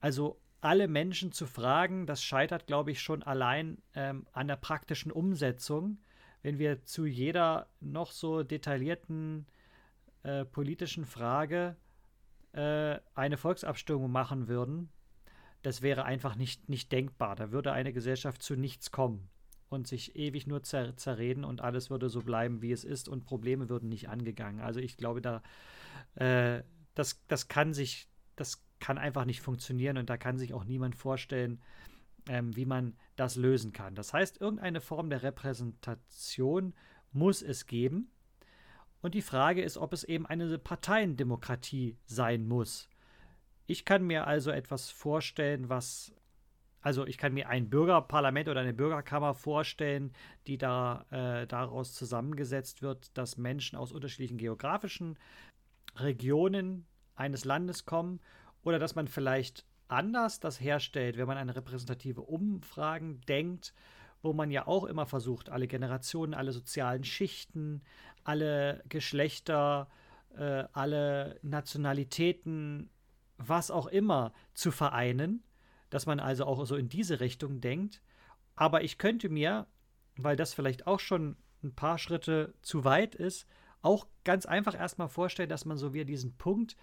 Also alle Menschen zu fragen, das scheitert, glaube ich, schon allein ähm, an der praktischen Umsetzung. Wenn wir zu jeder noch so detaillierten äh, politischen Frage äh, eine Volksabstimmung machen würden, das wäre einfach nicht, nicht denkbar. Da würde eine Gesellschaft zu nichts kommen und sich ewig nur zer zerreden und alles würde so bleiben, wie es ist und Probleme würden nicht angegangen. Also ich glaube, da äh, das, das kann sich, das kann einfach nicht funktionieren und da kann sich auch niemand vorstellen, ähm, wie man das lösen kann. Das heißt, irgendeine Form der Repräsentation muss es geben. Und die Frage ist, ob es eben eine Parteiendemokratie sein muss. Ich kann mir also etwas vorstellen, was also ich kann mir ein Bürgerparlament oder eine Bürgerkammer vorstellen, die da äh, daraus zusammengesetzt wird, dass Menschen aus unterschiedlichen geografischen Regionen eines Landes kommen oder dass man vielleicht anders das herstellt, wenn man an repräsentative Umfragen denkt, wo man ja auch immer versucht, alle Generationen, alle sozialen Schichten, alle Geschlechter, äh, alle Nationalitäten, was auch immer zu vereinen, dass man also auch so in diese Richtung denkt. Aber ich könnte mir, weil das vielleicht auch schon ein paar Schritte zu weit ist, auch ganz einfach erstmal vorstellen, dass man so wie diesen Punkt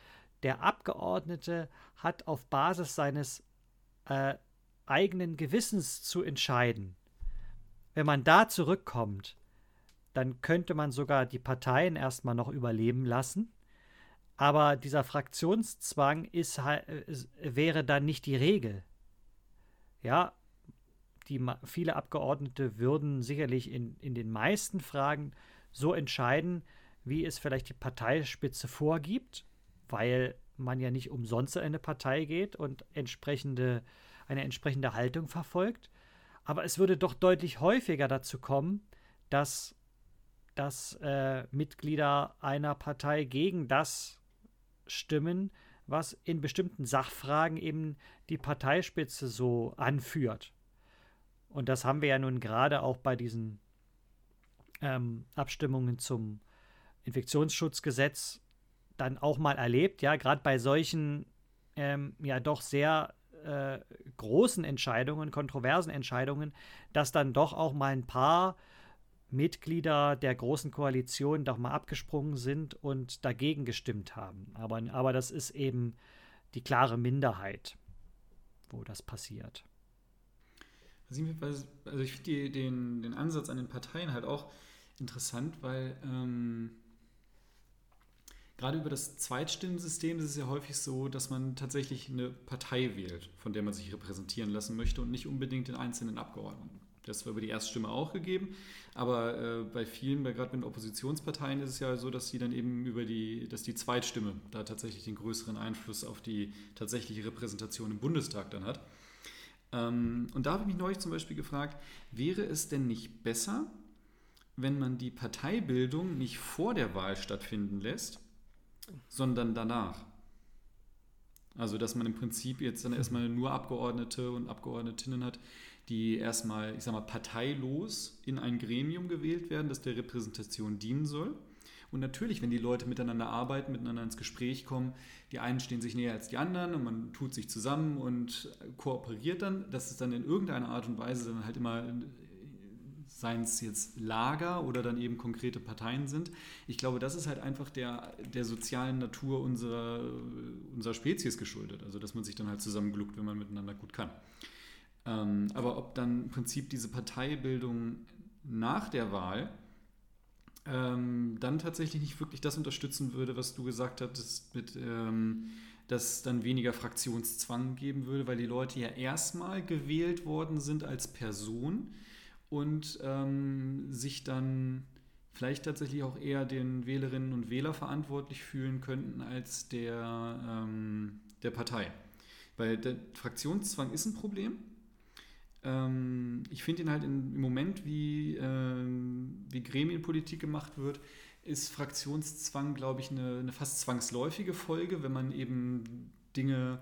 der Abgeordnete hat auf Basis seines äh, eigenen Gewissens zu entscheiden. Wenn man da zurückkommt, dann könnte man sogar die Parteien erstmal noch überleben lassen. Aber dieser Fraktionszwang ist, wäre dann nicht die Regel. Ja, die, viele Abgeordnete würden sicherlich in, in den meisten Fragen so entscheiden, wie es vielleicht die Parteispitze vorgibt weil man ja nicht umsonst in eine Partei geht und entsprechende, eine entsprechende Haltung verfolgt. Aber es würde doch deutlich häufiger dazu kommen, dass, dass äh, Mitglieder einer Partei gegen das stimmen, was in bestimmten Sachfragen eben die Parteispitze so anführt. Und das haben wir ja nun gerade auch bei diesen ähm, Abstimmungen zum Infektionsschutzgesetz dann auch mal erlebt, ja, gerade bei solchen ähm, ja doch sehr äh, großen Entscheidungen, kontroversen Entscheidungen, dass dann doch auch mal ein paar Mitglieder der großen Koalition doch mal abgesprungen sind und dagegen gestimmt haben. Aber, aber das ist eben die klare Minderheit, wo das passiert.
Also ich finde den, den Ansatz an den Parteien halt auch interessant, weil ähm, gerade über das Zweitstimmensystem ist es ja häufig so, dass man tatsächlich eine Partei wählt, von der man sich repräsentieren lassen möchte und nicht unbedingt den einzelnen Abgeordneten. Das war über die Erststimme auch gegeben, aber äh, bei vielen, bei, gerade mit Oppositionsparteien ist es ja so, dass sie dann eben über die, dass die Zweitstimme da tatsächlich den größeren Einfluss auf die tatsächliche Repräsentation im Bundestag dann hat. Ähm, und da habe ich mich neulich zum Beispiel gefragt, wäre es denn nicht besser, wenn man die Parteibildung nicht vor der Wahl stattfinden lässt, sondern danach. Also, dass man im Prinzip jetzt dann erstmal nur Abgeordnete und Abgeordnetinnen hat, die erstmal, ich sag mal, parteilos in ein Gremium gewählt werden, das der Repräsentation dienen soll. Und natürlich, wenn die Leute miteinander arbeiten, miteinander ins Gespräch kommen, die einen stehen sich näher als die anderen und man tut sich zusammen und kooperiert dann, dass es dann in irgendeiner Art und Weise dann halt immer seien es jetzt Lager oder dann eben konkrete Parteien sind. Ich glaube, das ist halt einfach der, der sozialen Natur unserer, unserer Spezies geschuldet. Also, dass man sich dann halt zusammengluckt, wenn man miteinander gut kann. Ähm, aber ob dann im Prinzip diese Parteibildung nach der Wahl ähm, dann tatsächlich nicht wirklich das unterstützen würde, was du gesagt hattest, mit, ähm, dass dann weniger Fraktionszwang geben würde, weil die Leute ja erstmal gewählt worden sind als Person und ähm, sich dann vielleicht tatsächlich auch eher den Wählerinnen und Wähler verantwortlich fühlen könnten als der, ähm, der Partei. Weil der Fraktionszwang ist ein Problem. Ähm, ich finde ihn halt in, im Moment, wie, ähm, wie Gremienpolitik gemacht wird, ist Fraktionszwang, glaube ich, eine, eine fast zwangsläufige Folge, wenn man eben Dinge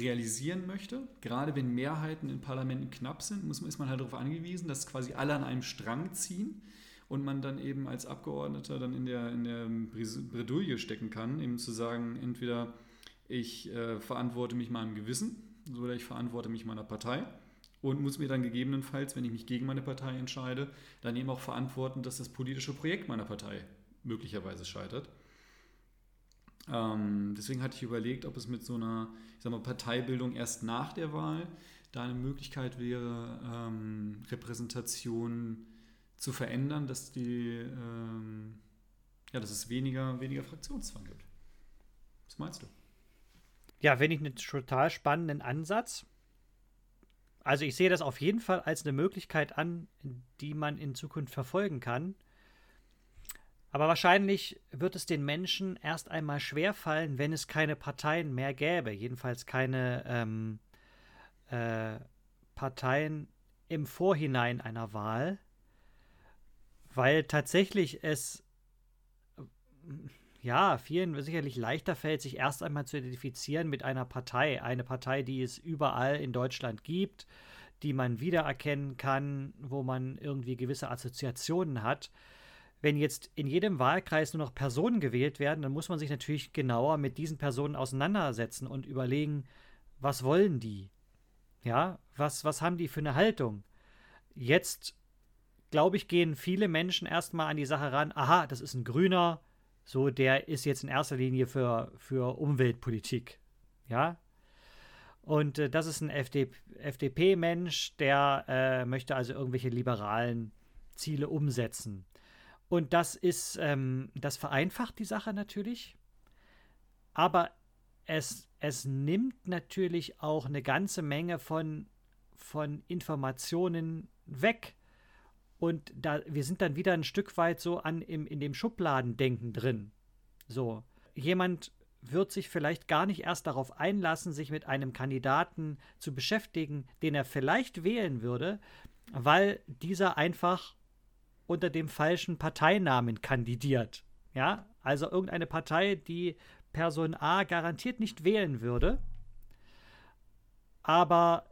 realisieren möchte. Gerade wenn Mehrheiten in Parlamenten knapp sind, muss ist man halt darauf angewiesen, dass quasi alle an einem Strang ziehen und man dann eben als Abgeordneter dann in der, in der Bredouille stecken kann, eben zu sagen, entweder ich äh, verantworte mich meinem Gewissen oder ich verantworte mich meiner Partei und muss mir dann gegebenenfalls, wenn ich mich gegen meine Partei entscheide, dann eben auch verantworten, dass das politische Projekt meiner Partei möglicherweise scheitert. Ähm, deswegen hatte ich überlegt, ob es mit so einer ich sag mal, Parteibildung erst nach der Wahl da eine Möglichkeit wäre, ähm, Repräsentation zu verändern, dass, die, ähm, ja, dass es weniger, weniger Fraktionszwang gibt. Was meinst du?
Ja, finde ich einen total spannenden Ansatz. Also ich sehe das auf jeden Fall als eine Möglichkeit an, die man in Zukunft verfolgen kann. Aber wahrscheinlich wird es den Menschen erst einmal schwerfallen, wenn es keine Parteien mehr gäbe. Jedenfalls keine ähm, äh, Parteien im Vorhinein einer Wahl. Weil tatsächlich es ja vielen sicherlich leichter fällt, sich erst einmal zu identifizieren mit einer Partei. Eine Partei, die es überall in Deutschland gibt, die man wiedererkennen kann, wo man irgendwie gewisse Assoziationen hat wenn jetzt in jedem Wahlkreis nur noch Personen gewählt werden, dann muss man sich natürlich genauer mit diesen Personen auseinandersetzen und überlegen, was wollen die? Ja, was, was haben die für eine Haltung? Jetzt, glaube ich, gehen viele Menschen erstmal an die Sache ran, aha, das ist ein Grüner, so der ist jetzt in erster Linie für, für Umweltpolitik. Ja. Und äh, das ist ein FD, FDP-Mensch, der äh, möchte also irgendwelche liberalen Ziele umsetzen. Und das ist, ähm, das vereinfacht die Sache natürlich. Aber es, es nimmt natürlich auch eine ganze Menge von, von Informationen weg. Und da, wir sind dann wieder ein Stück weit so an im, in dem Schubladendenken drin. So, jemand wird sich vielleicht gar nicht erst darauf einlassen, sich mit einem Kandidaten zu beschäftigen, den er vielleicht wählen würde, weil dieser einfach unter dem falschen Parteinamen kandidiert. Ja, also irgendeine Partei, die Person A garantiert nicht wählen würde, aber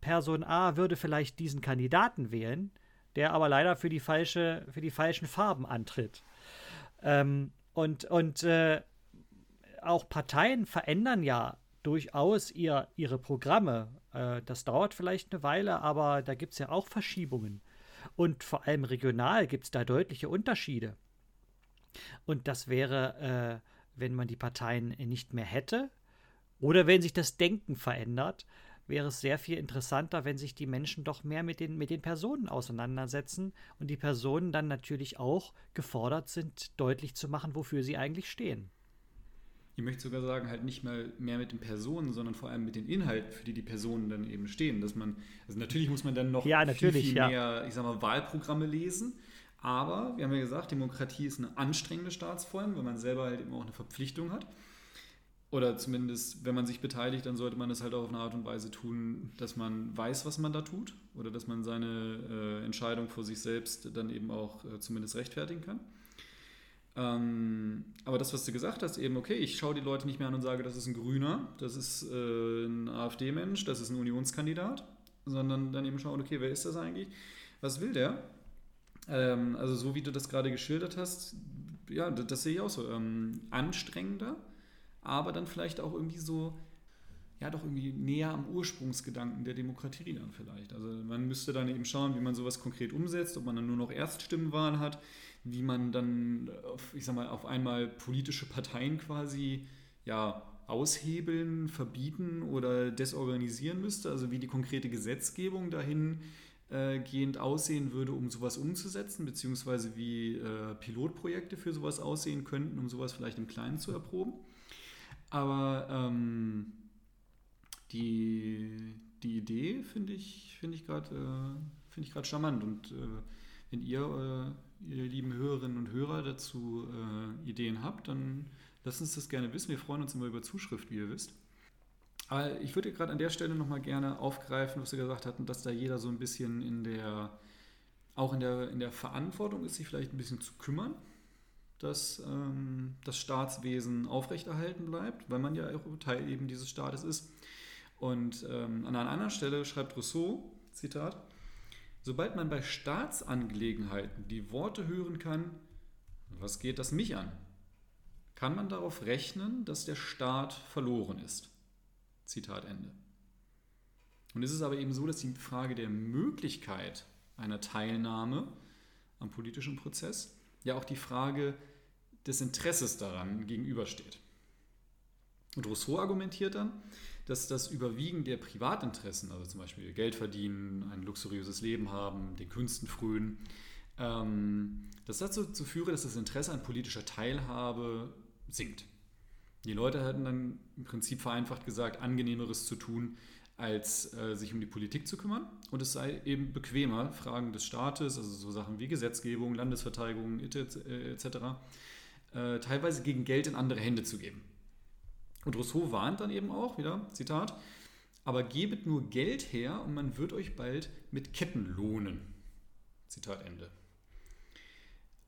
Person A würde vielleicht diesen Kandidaten wählen, der aber leider für die, falsche, für die falschen Farben antritt. Ähm, und und äh, auch Parteien verändern ja durchaus ihr, ihre Programme. Äh, das dauert vielleicht eine Weile, aber da gibt es ja auch Verschiebungen. Und vor allem regional gibt es da deutliche Unterschiede. Und das wäre, äh, wenn man die Parteien nicht mehr hätte Oder wenn sich das Denken verändert, wäre es sehr viel interessanter, wenn sich die Menschen doch mehr mit den, mit den Personen auseinandersetzen und die Personen dann natürlich auch gefordert sind, deutlich zu machen, wofür sie eigentlich stehen.
Ich möchte sogar sagen, halt nicht mal mehr mit den Personen, sondern vor allem mit den Inhalten, für die die Personen dann eben stehen. Dass man, also natürlich muss man dann noch
ja,
viel, viel
ja.
mehr, ich sag mal, Wahlprogramme lesen. Aber wir haben ja gesagt, Demokratie ist eine anstrengende Staatsform, weil man selber halt eben auch eine Verpflichtung hat. Oder zumindest, wenn man sich beteiligt, dann sollte man das halt auch auf eine Art und Weise tun, dass man weiß, was man da tut. Oder dass man seine äh, Entscheidung vor sich selbst dann eben auch äh, zumindest rechtfertigen kann. Ähm, aber das, was du gesagt hast, eben, okay, ich schaue die Leute nicht mehr an und sage, das ist ein Grüner, das ist äh, ein AfD-Mensch, das ist ein Unionskandidat, sondern dann eben schauen, okay, wer ist das eigentlich? Was will der? Ähm, also so wie du das gerade geschildert hast, ja, das, das sehe ich auch so. Ähm, anstrengender, aber dann vielleicht auch irgendwie so, ja, doch irgendwie näher am Ursprungsgedanken der Demokratie dann vielleicht. Also man müsste dann eben schauen, wie man sowas konkret umsetzt, ob man dann nur noch Erststimmenwahlen hat, wie man dann, auf, ich sag mal, auf einmal politische Parteien quasi, ja, aushebeln, verbieten oder desorganisieren müsste, also wie die konkrete Gesetzgebung dahin äh, gehend aussehen würde, um sowas umzusetzen, beziehungsweise wie äh, Pilotprojekte für sowas aussehen könnten, um sowas vielleicht im Kleinen zu erproben. Aber ähm, die, die Idee finde ich, find ich gerade äh, find charmant. Und äh, wenn ihr, äh, ihr lieben Hörerinnen und Hörer, dazu äh, Ideen habt, dann lasst uns das gerne wissen. Wir freuen uns immer über Zuschrift, wie ihr wisst. Aber ich würde gerade an der Stelle nochmal gerne aufgreifen, was Sie gesagt hatten, dass da jeder so ein bisschen in der, auch in der, in der Verantwortung ist, sich vielleicht ein bisschen zu kümmern dass ähm, das Staatswesen aufrechterhalten bleibt, weil man ja auch Teil eben dieses Staates ist. Und ähm, an einer anderen Stelle schreibt Rousseau, Zitat, sobald man bei Staatsangelegenheiten die Worte hören kann, was geht das mich an, kann man darauf rechnen, dass der Staat verloren ist. Zitat Ende. Und es ist aber eben so, dass die Frage der Möglichkeit einer Teilnahme am politischen Prozess ja auch die Frage des Interesses daran gegenübersteht. Und Rousseau argumentiert dann, dass das Überwiegen der Privatinteressen, also zum Beispiel Geld verdienen, ein luxuriöses Leben haben, den Künsten frönen, ähm, das dazu zu führe, dass das Interesse an politischer Teilhabe sinkt. Die Leute hatten dann im Prinzip vereinfacht gesagt, angenehmeres zu tun, als äh, sich um die Politik zu kümmern. Und es sei eben bequemer, Fragen des Staates, also so Sachen wie Gesetzgebung, Landesverteidigung etc., etc äh, teilweise gegen Geld in andere Hände zu geben. Und Rousseau warnt dann eben auch, wieder, Zitat, aber gebet nur Geld her und man wird euch bald mit Ketten lohnen. Zitat Ende.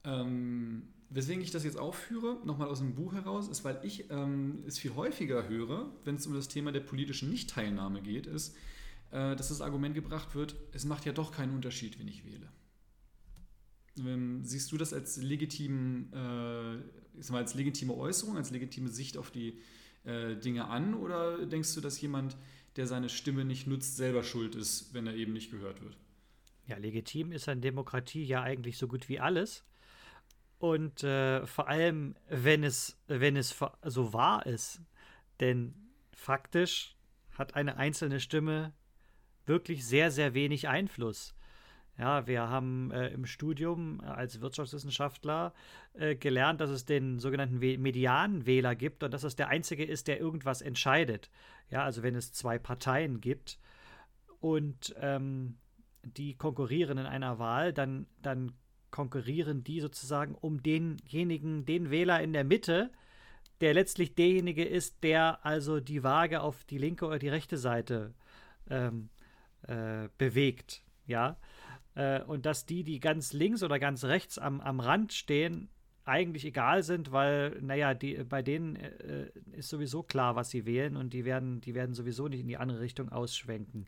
Ähm, weswegen ich das jetzt aufführe, nochmal aus dem Buch heraus, ist, weil ich ähm, es viel häufiger höre, wenn es um das Thema der politischen Nichtteilnahme geht, ist, äh, dass das Argument gebracht wird, es macht ja doch keinen Unterschied, wen ich wähle. Ähm, siehst du das als legitim, äh, mal, als legitime Äußerung, als legitime Sicht auf die äh, Dinge an? Oder denkst du, dass jemand, der seine Stimme nicht nutzt, selber schuld ist, wenn er eben nicht gehört wird?
Ja, legitim ist an Demokratie ja eigentlich so gut wie alles. Und äh, vor allem, wenn es, wenn es so wahr ist. Denn faktisch hat eine einzelne Stimme wirklich sehr, sehr wenig Einfluss. Ja, wir haben äh, im Studium äh, als Wirtschaftswissenschaftler äh, gelernt, dass es den sogenannten Medianwähler gibt und dass es der einzige ist, der irgendwas entscheidet. Ja, also wenn es zwei Parteien gibt und ähm, die konkurrieren in einer Wahl, dann, dann konkurrieren die sozusagen um denjenigen, den Wähler in der Mitte, der letztlich derjenige ist, der also die Waage auf die linke oder die rechte Seite ähm, äh, bewegt. Ja, äh, und dass die, die ganz links oder ganz rechts am, am Rand stehen, eigentlich egal sind, weil, naja, die, bei denen äh, ist sowieso klar, was sie wählen und die werden, die werden sowieso nicht in die andere Richtung ausschwenken.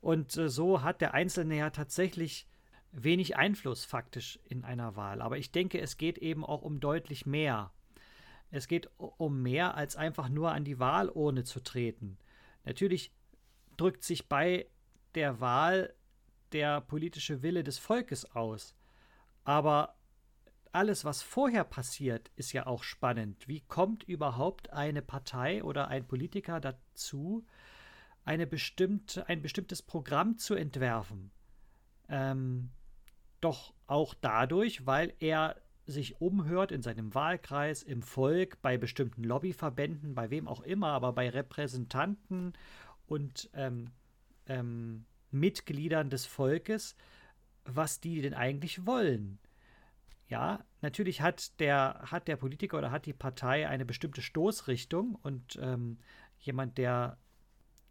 Und äh, so hat der Einzelne ja tatsächlich wenig Einfluss faktisch in einer Wahl. Aber ich denke, es geht eben auch um deutlich mehr. Es geht um mehr als einfach nur an die Wahlurne zu treten. Natürlich drückt sich bei der Wahl der politische Wille des Volkes aus. Aber alles, was vorher passiert, ist ja auch spannend. Wie kommt überhaupt eine Partei oder ein Politiker dazu, eine bestimmte, ein bestimmtes Programm zu entwerfen? Ähm, doch auch dadurch, weil er sich umhört in seinem Wahlkreis, im Volk, bei bestimmten Lobbyverbänden, bei wem auch immer, aber bei Repräsentanten und ähm, ähm, Mitgliedern des Volkes, was die denn eigentlich wollen. Ja, natürlich hat der, hat der Politiker oder hat die Partei eine bestimmte Stoßrichtung und ähm, jemand, der,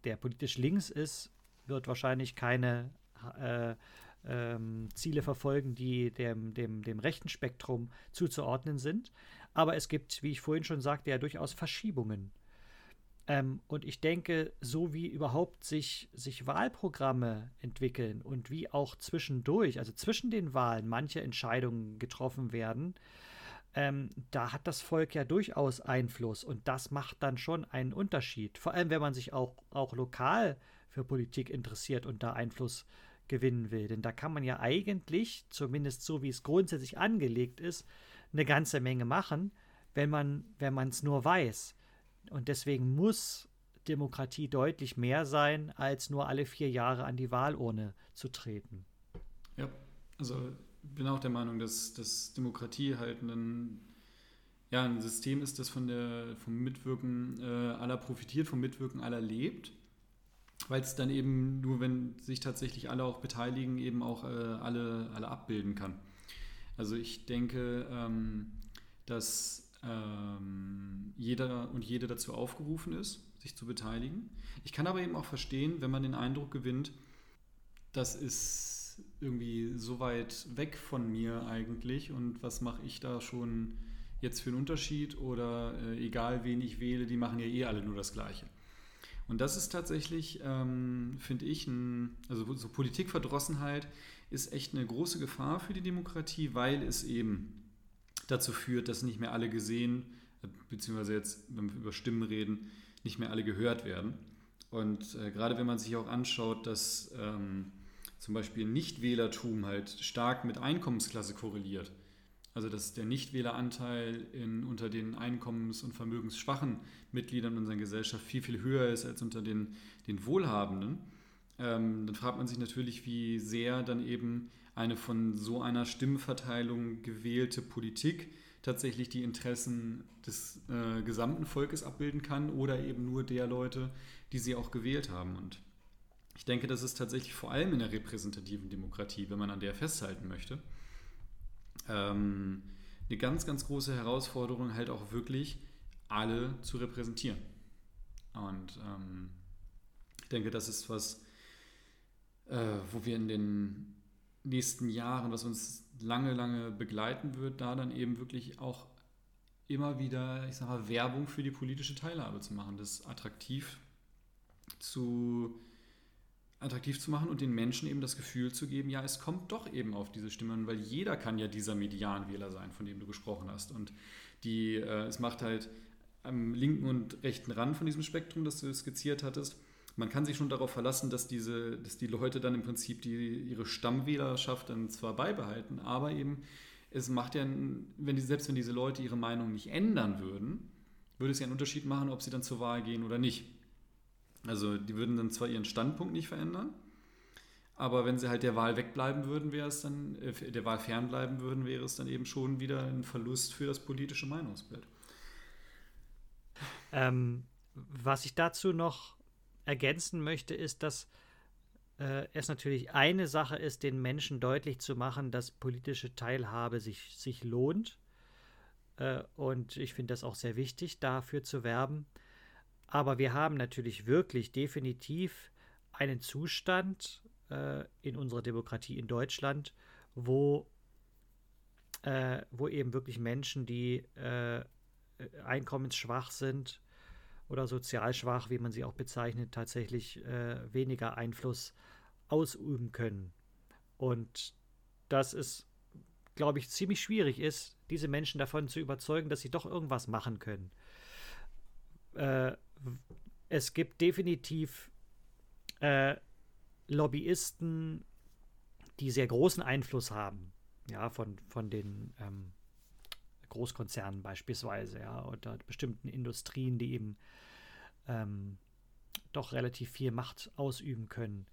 der politisch links ist, wird wahrscheinlich keine äh, ähm, Ziele verfolgen, die dem, dem, dem rechten Spektrum zuzuordnen sind. Aber es gibt, wie ich vorhin schon sagte, ja durchaus Verschiebungen. Ähm, und ich denke, so wie überhaupt sich, sich Wahlprogramme entwickeln und wie auch zwischendurch, also zwischen den Wahlen, manche Entscheidungen getroffen werden, ähm, da hat das Volk ja durchaus Einfluss und das macht dann schon einen Unterschied. Vor allem, wenn man sich auch, auch lokal für Politik interessiert und da Einfluss gewinnen will. Denn da kann man ja eigentlich, zumindest so wie es grundsätzlich angelegt ist, eine ganze Menge machen, wenn man wenn es nur weiß. Und deswegen muss Demokratie deutlich mehr sein, als nur alle vier Jahre an die Wahlurne zu treten.
Ja, also ich bin auch der Meinung, dass, dass Demokratie halt ein, ja, ein System ist, das von der, vom Mitwirken äh, aller profitiert, vom Mitwirken aller lebt, weil es dann eben nur, wenn sich tatsächlich alle auch beteiligen, eben auch äh, alle, alle abbilden kann. Also ich denke, ähm, dass ähm, jeder und jede dazu aufgerufen ist, sich zu beteiligen. Ich kann aber eben auch verstehen, wenn man den Eindruck gewinnt, das ist irgendwie so weit weg von mir eigentlich und was mache ich da schon jetzt für einen Unterschied oder äh, egal wen ich wähle, die machen ja eh alle nur das Gleiche. Und das ist tatsächlich, ähm, finde ich, ein, also so Politikverdrossenheit ist echt eine große Gefahr für die Demokratie, weil es eben dazu führt, dass nicht mehr alle gesehen, beziehungsweise jetzt, wenn wir über Stimmen reden, nicht mehr alle gehört werden. Und äh, gerade wenn man sich auch anschaut, dass ähm, zum Beispiel Nichtwählertum halt stark mit Einkommensklasse korreliert, also dass der Nichtwähleranteil in, unter den einkommens- und vermögensschwachen Mitgliedern unserer Gesellschaft viel, viel höher ist als unter den, den Wohlhabenden, ähm, dann fragt man sich natürlich, wie sehr dann eben eine von so einer Stimmverteilung gewählte Politik tatsächlich die Interessen des äh, gesamten Volkes abbilden kann oder eben nur der Leute, die sie auch gewählt haben. Und ich denke, das ist tatsächlich vor allem in der repräsentativen Demokratie, wenn man an der festhalten möchte, ähm, eine ganz, ganz große Herausforderung, halt auch wirklich alle zu repräsentieren. Und ähm, ich denke, das ist was, äh, wo wir in den nächsten Jahren, was uns lange, lange begleiten wird, da dann eben wirklich auch immer wieder, ich sag mal, Werbung für die politische Teilhabe zu machen, das attraktiv zu, attraktiv zu machen und den Menschen eben das Gefühl zu geben, ja, es kommt doch eben auf diese Stimmen, weil jeder kann ja dieser Medianwähler sein, von dem du gesprochen hast. Und die, äh, es macht halt am linken und rechten Rand von diesem Spektrum, das du skizziert hattest, man kann sich schon darauf verlassen, dass, diese, dass die Leute dann im Prinzip die, ihre Stammwählerschaft dann zwar beibehalten, aber eben es macht ja, wenn die, selbst wenn diese Leute ihre Meinung nicht ändern würden, würde es ja einen Unterschied machen, ob sie dann zur Wahl gehen oder nicht. Also die würden dann zwar ihren Standpunkt nicht verändern, aber wenn sie halt der Wahl wegbleiben würden, wäre es dann, äh, der Wahl fernbleiben würden, wäre es dann eben schon wieder ein Verlust für das politische Meinungsbild.
Ähm, was ich dazu noch ergänzen möchte, ist, dass äh, es natürlich eine Sache ist, den Menschen deutlich zu machen, dass politische Teilhabe sich, sich lohnt. Äh, und ich finde das auch sehr wichtig, dafür zu werben. Aber wir haben natürlich wirklich definitiv einen Zustand äh, in unserer Demokratie in Deutschland, wo, äh, wo eben wirklich Menschen, die äh, einkommensschwach sind, oder sozial schwach, wie man sie auch bezeichnet, tatsächlich äh, weniger Einfluss ausüben können. Und dass es, glaube ich, ziemlich schwierig ist, diese Menschen davon zu überzeugen, dass sie doch irgendwas machen können. Äh, es gibt definitiv äh, Lobbyisten, die sehr großen Einfluss haben, ja, von, von den ähm, Großkonzernen beispielsweise, ja, oder bestimmten Industrien, die eben ähm, doch relativ viel Macht ausüben können.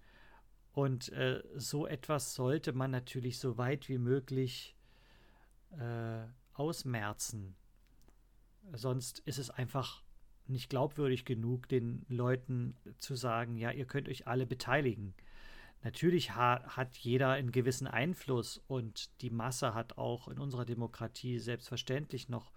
Und äh, so etwas sollte man natürlich so weit wie möglich äh, ausmerzen. Sonst ist es einfach nicht glaubwürdig genug, den Leuten zu sagen, ja, ihr könnt euch alle beteiligen. Natürlich ha hat jeder einen gewissen Einfluss und die Masse hat auch in unserer Demokratie selbstverständlich noch,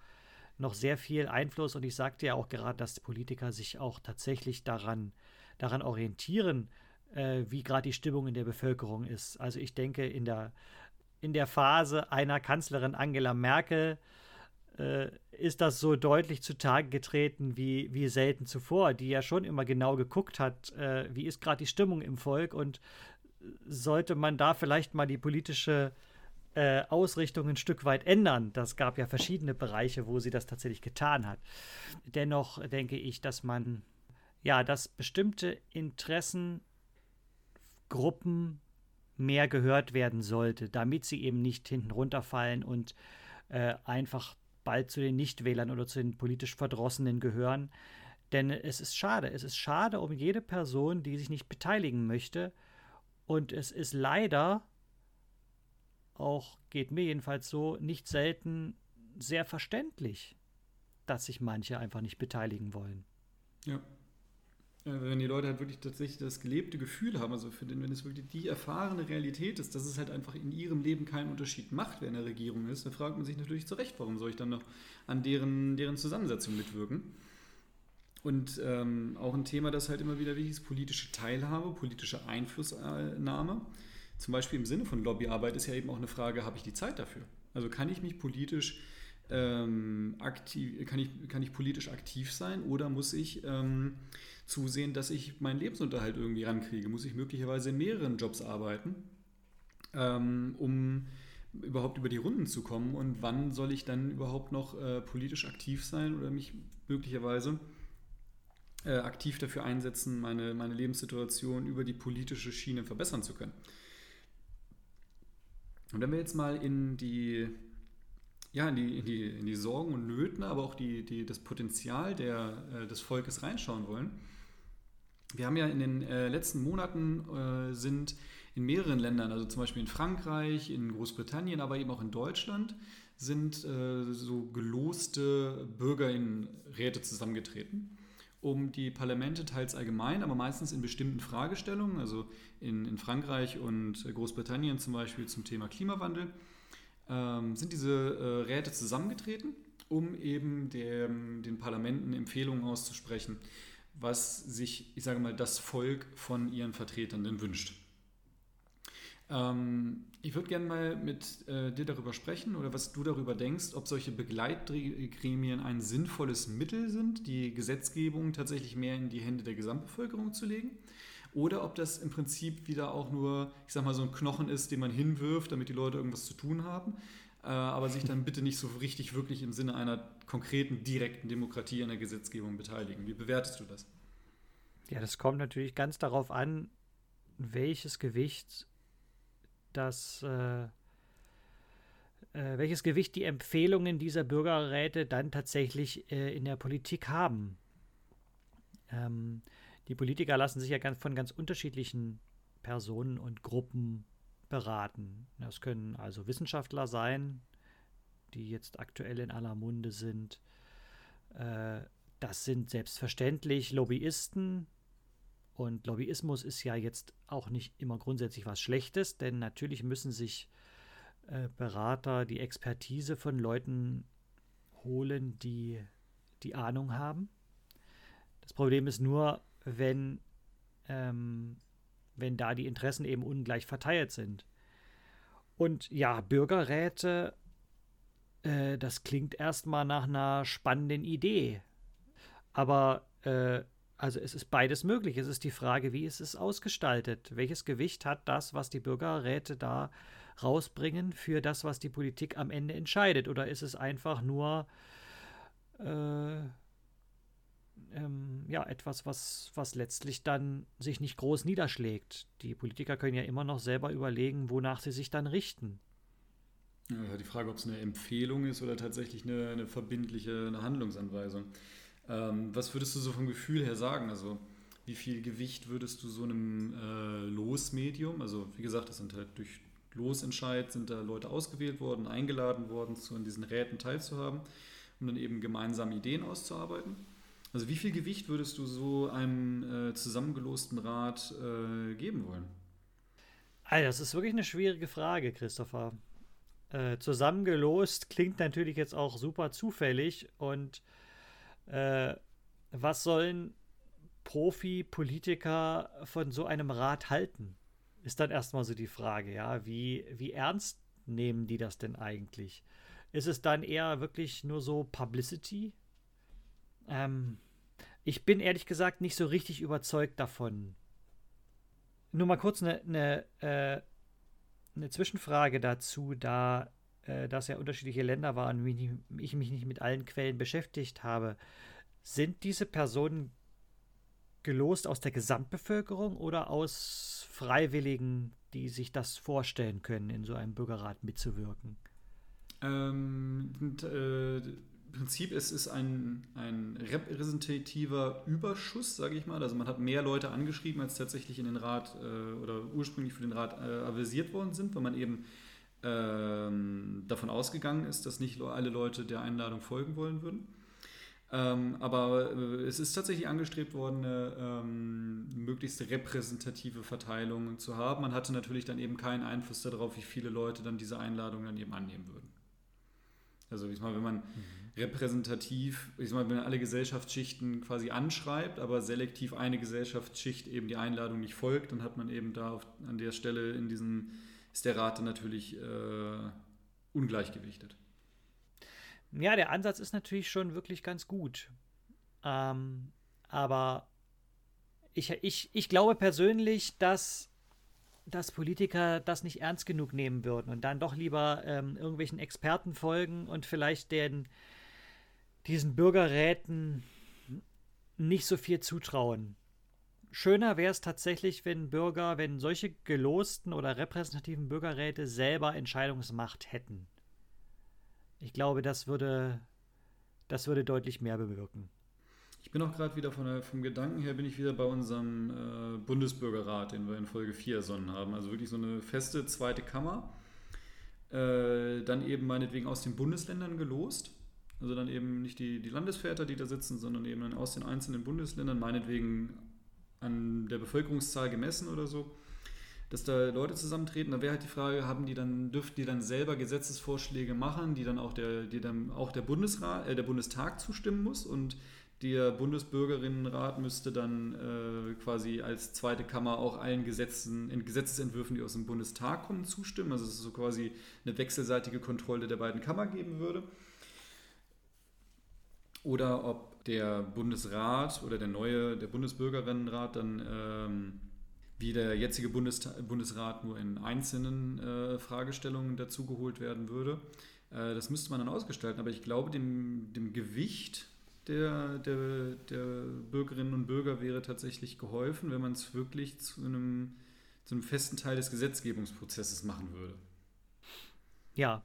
noch sehr viel Einfluss. Und ich sagte ja auch gerade, dass Politiker sich auch tatsächlich daran, daran orientieren, äh, wie gerade die Stimmung in der Bevölkerung ist. Also ich denke, in der, in der Phase einer Kanzlerin Angela Merkel ist das so deutlich zutage getreten wie, wie selten zuvor, die ja schon immer genau geguckt hat, äh, wie ist gerade die Stimmung im Volk und sollte man da vielleicht mal die politische äh, Ausrichtung ein Stück weit ändern. Das gab ja verschiedene Bereiche, wo sie das tatsächlich getan hat. Dennoch denke ich, dass man ja, dass bestimmte Interessengruppen mehr gehört werden sollte, damit sie eben nicht hinten runterfallen und äh, einfach bald zu den Nichtwählern oder zu den politisch Verdrossenen gehören. Denn es ist schade. Es ist schade um jede Person, die sich nicht beteiligen möchte. Und es ist leider, auch geht mir jedenfalls so, nicht selten sehr verständlich, dass sich manche einfach nicht beteiligen wollen.
Ja, wenn die Leute halt wirklich tatsächlich das gelebte Gefühl haben, also für den, wenn es wirklich die erfahrene Realität ist, dass es halt einfach in ihrem Leben keinen Unterschied macht, wer in der Regierung ist, dann fragt man sich natürlich zu Recht, warum soll ich dann noch an deren, deren Zusammensetzung mitwirken? Und ähm, auch ein Thema, das halt immer wieder wichtig ist, politische Teilhabe, politische Einflussnahme. Zum Beispiel im Sinne von Lobbyarbeit ist ja eben auch eine Frage, habe ich die Zeit dafür? Also kann ich mich politisch ähm, aktiv, kann ich, kann ich politisch aktiv sein oder muss ich ähm, zusehen, dass ich meinen Lebensunterhalt irgendwie rankriege? Muss ich möglicherweise in mehreren Jobs arbeiten, ähm, um überhaupt über die Runden zu kommen? Und wann soll ich dann überhaupt noch äh, politisch aktiv sein oder mich möglicherweise äh, aktiv dafür einsetzen, meine, meine Lebenssituation über die politische Schiene verbessern zu können? Und wenn wir jetzt mal in die ja, in die, in die, in die Sorgen und Nöten, aber auch die, die, das Potenzial der, äh, des Volkes reinschauen wollen. Wir haben ja in den äh, letzten Monaten äh, sind in mehreren Ländern, also zum Beispiel in Frankreich, in Großbritannien, aber eben auch in Deutschland, sind äh, so geloste Bürgerinnenräte zusammengetreten, um die Parlamente teils allgemein, aber meistens in bestimmten Fragestellungen, also in, in Frankreich und Großbritannien zum Beispiel zum Thema Klimawandel, ähm, sind diese äh, Räte zusammengetreten, um eben dem, den Parlamenten Empfehlungen auszusprechen, was sich, ich sage mal, das Volk von ihren Vertretern denn wünscht. Ähm, ich würde gerne mal mit äh, dir darüber sprechen oder was du darüber denkst, ob solche Begleitgremien ein sinnvolles Mittel sind, die Gesetzgebung tatsächlich mehr in die Hände der Gesamtbevölkerung zu legen oder ob das im Prinzip wieder auch nur, ich sag mal, so ein Knochen ist, den man hinwirft, damit die Leute irgendwas zu tun haben, äh, aber sich dann bitte nicht so richtig wirklich im Sinne einer konkreten, direkten Demokratie an der Gesetzgebung beteiligen. Wie bewertest du das?
Ja, das kommt natürlich ganz darauf an, welches Gewicht das äh, äh, welches Gewicht die Empfehlungen dieser Bürgerräte dann tatsächlich äh, in der Politik haben. Ähm, die Politiker lassen sich ja ganz, von ganz unterschiedlichen Personen und Gruppen beraten. Das können also Wissenschaftler sein, die jetzt aktuell in aller Munde sind. Äh, das sind selbstverständlich Lobbyisten. Und Lobbyismus ist ja jetzt auch nicht immer grundsätzlich was Schlechtes, denn natürlich müssen sich äh, Berater die Expertise von Leuten holen, die die Ahnung haben. Das Problem ist nur, wenn, ähm, wenn da die Interessen eben ungleich verteilt sind. Und ja, Bürgerräte, äh, das klingt erstmal nach einer spannenden Idee. Aber äh, also es ist beides möglich. Es ist die Frage, wie ist es ausgestaltet? Welches Gewicht hat das, was die Bürgerräte da rausbringen, für das, was die Politik am Ende entscheidet? Oder ist es einfach nur äh, ähm, ja, etwas, was, was letztlich dann sich nicht groß niederschlägt. Die Politiker können ja immer noch selber überlegen, wonach sie sich dann richten.
Ja, die Frage, ob es eine Empfehlung ist oder tatsächlich eine, eine verbindliche eine Handlungsanweisung. Ähm, was würdest du so vom Gefühl her sagen? Also wie viel Gewicht würdest du so einem äh, Losmedium, also wie gesagt, das sind halt durch Losentscheid, sind da Leute ausgewählt worden, eingeladen worden, zu in diesen Räten teilzuhaben, um dann eben gemeinsam Ideen auszuarbeiten. Also wie viel Gewicht würdest du so einem äh, zusammengelosten Rat äh, geben wollen?
Also, das ist wirklich eine schwierige Frage, Christopher. Äh, zusammengelost klingt natürlich jetzt auch super zufällig und äh, was sollen Profi-Politiker von so einem Rat halten? Ist dann erstmal so die Frage, ja, wie, wie ernst nehmen die das denn eigentlich? Ist es dann eher wirklich nur so Publicity? Ähm, ich bin ehrlich gesagt nicht so richtig überzeugt davon. Nur mal kurz eine, eine, äh, eine Zwischenfrage dazu, da äh, das ja unterschiedliche Länder waren und ich mich nicht mit allen Quellen beschäftigt habe. Sind diese Personen gelost aus der Gesamtbevölkerung oder aus Freiwilligen, die sich das vorstellen können, in so einem Bürgerrat mitzuwirken?
Ähm, und, äh, Prinzip ist es ein, ein repräsentativer Überschuss, sage ich mal. Also man hat mehr Leute angeschrieben, als tatsächlich in den Rat äh, oder ursprünglich für den Rat äh, avisiert worden sind, weil man eben ähm, davon ausgegangen ist, dass nicht alle Leute der Einladung folgen wollen würden. Ähm, aber äh, es ist tatsächlich angestrebt worden, eine ähm, möglichst repräsentative Verteilung zu haben. Man hatte natürlich dann eben keinen Einfluss darauf, wie viele Leute dann diese Einladung dann eben annehmen würden. Also ich meine, wenn man mhm. Repräsentativ, ich meine, wenn man alle Gesellschaftsschichten quasi anschreibt, aber selektiv eine Gesellschaftsschicht eben die Einladung nicht folgt, dann hat man eben da auf, an der Stelle in diesem, ist der Rat dann natürlich äh, ungleichgewichtet.
Ja, der Ansatz ist natürlich schon wirklich ganz gut. Ähm, aber ich, ich, ich glaube persönlich, dass, dass Politiker das nicht ernst genug nehmen würden und dann doch lieber ähm, irgendwelchen Experten folgen und vielleicht den, diesen Bürgerräten nicht so viel zutrauen. Schöner wäre es tatsächlich, wenn Bürger, wenn solche gelosten oder repräsentativen Bürgerräte selber Entscheidungsmacht hätten. Ich glaube, das würde, das würde deutlich mehr bewirken.
Ich bin auch gerade wieder von der, vom Gedanken her, bin ich wieder bei unserem äh, Bundesbürgerrat, den wir in Folge 4 ersonnen haben. Also wirklich so eine feste zweite Kammer. Äh, dann eben meinetwegen aus den Bundesländern gelost. Also dann eben nicht die, die Landesväter, die da sitzen, sondern eben aus den einzelnen Bundesländern, meinetwegen an der Bevölkerungszahl gemessen oder so dass da Leute zusammentreten. Da wäre halt die Frage, haben die dann, dürften die dann selber Gesetzesvorschläge machen, die dann auch der, die dann auch der Bundesrat, äh, der Bundestag zustimmen muss und der Bundesbürgerinnenrat müsste dann äh, quasi als zweite Kammer auch allen Gesetzen, in Gesetzesentwürfen, die aus dem Bundestag kommen, zustimmen. Also dass es so quasi eine wechselseitige Kontrolle der beiden Kammer geben würde. Oder ob der Bundesrat oder der neue, der Bundesbürgerinnenrat dann ähm, wie der jetzige Bundesrat nur in einzelnen äh, Fragestellungen dazugeholt werden würde. Äh, das müsste man dann ausgestalten, aber ich glaube, dem, dem Gewicht der, der, der Bürgerinnen und Bürger wäre tatsächlich geholfen, wenn man es wirklich zu einem, zu einem festen Teil des Gesetzgebungsprozesses machen würde.
Ja,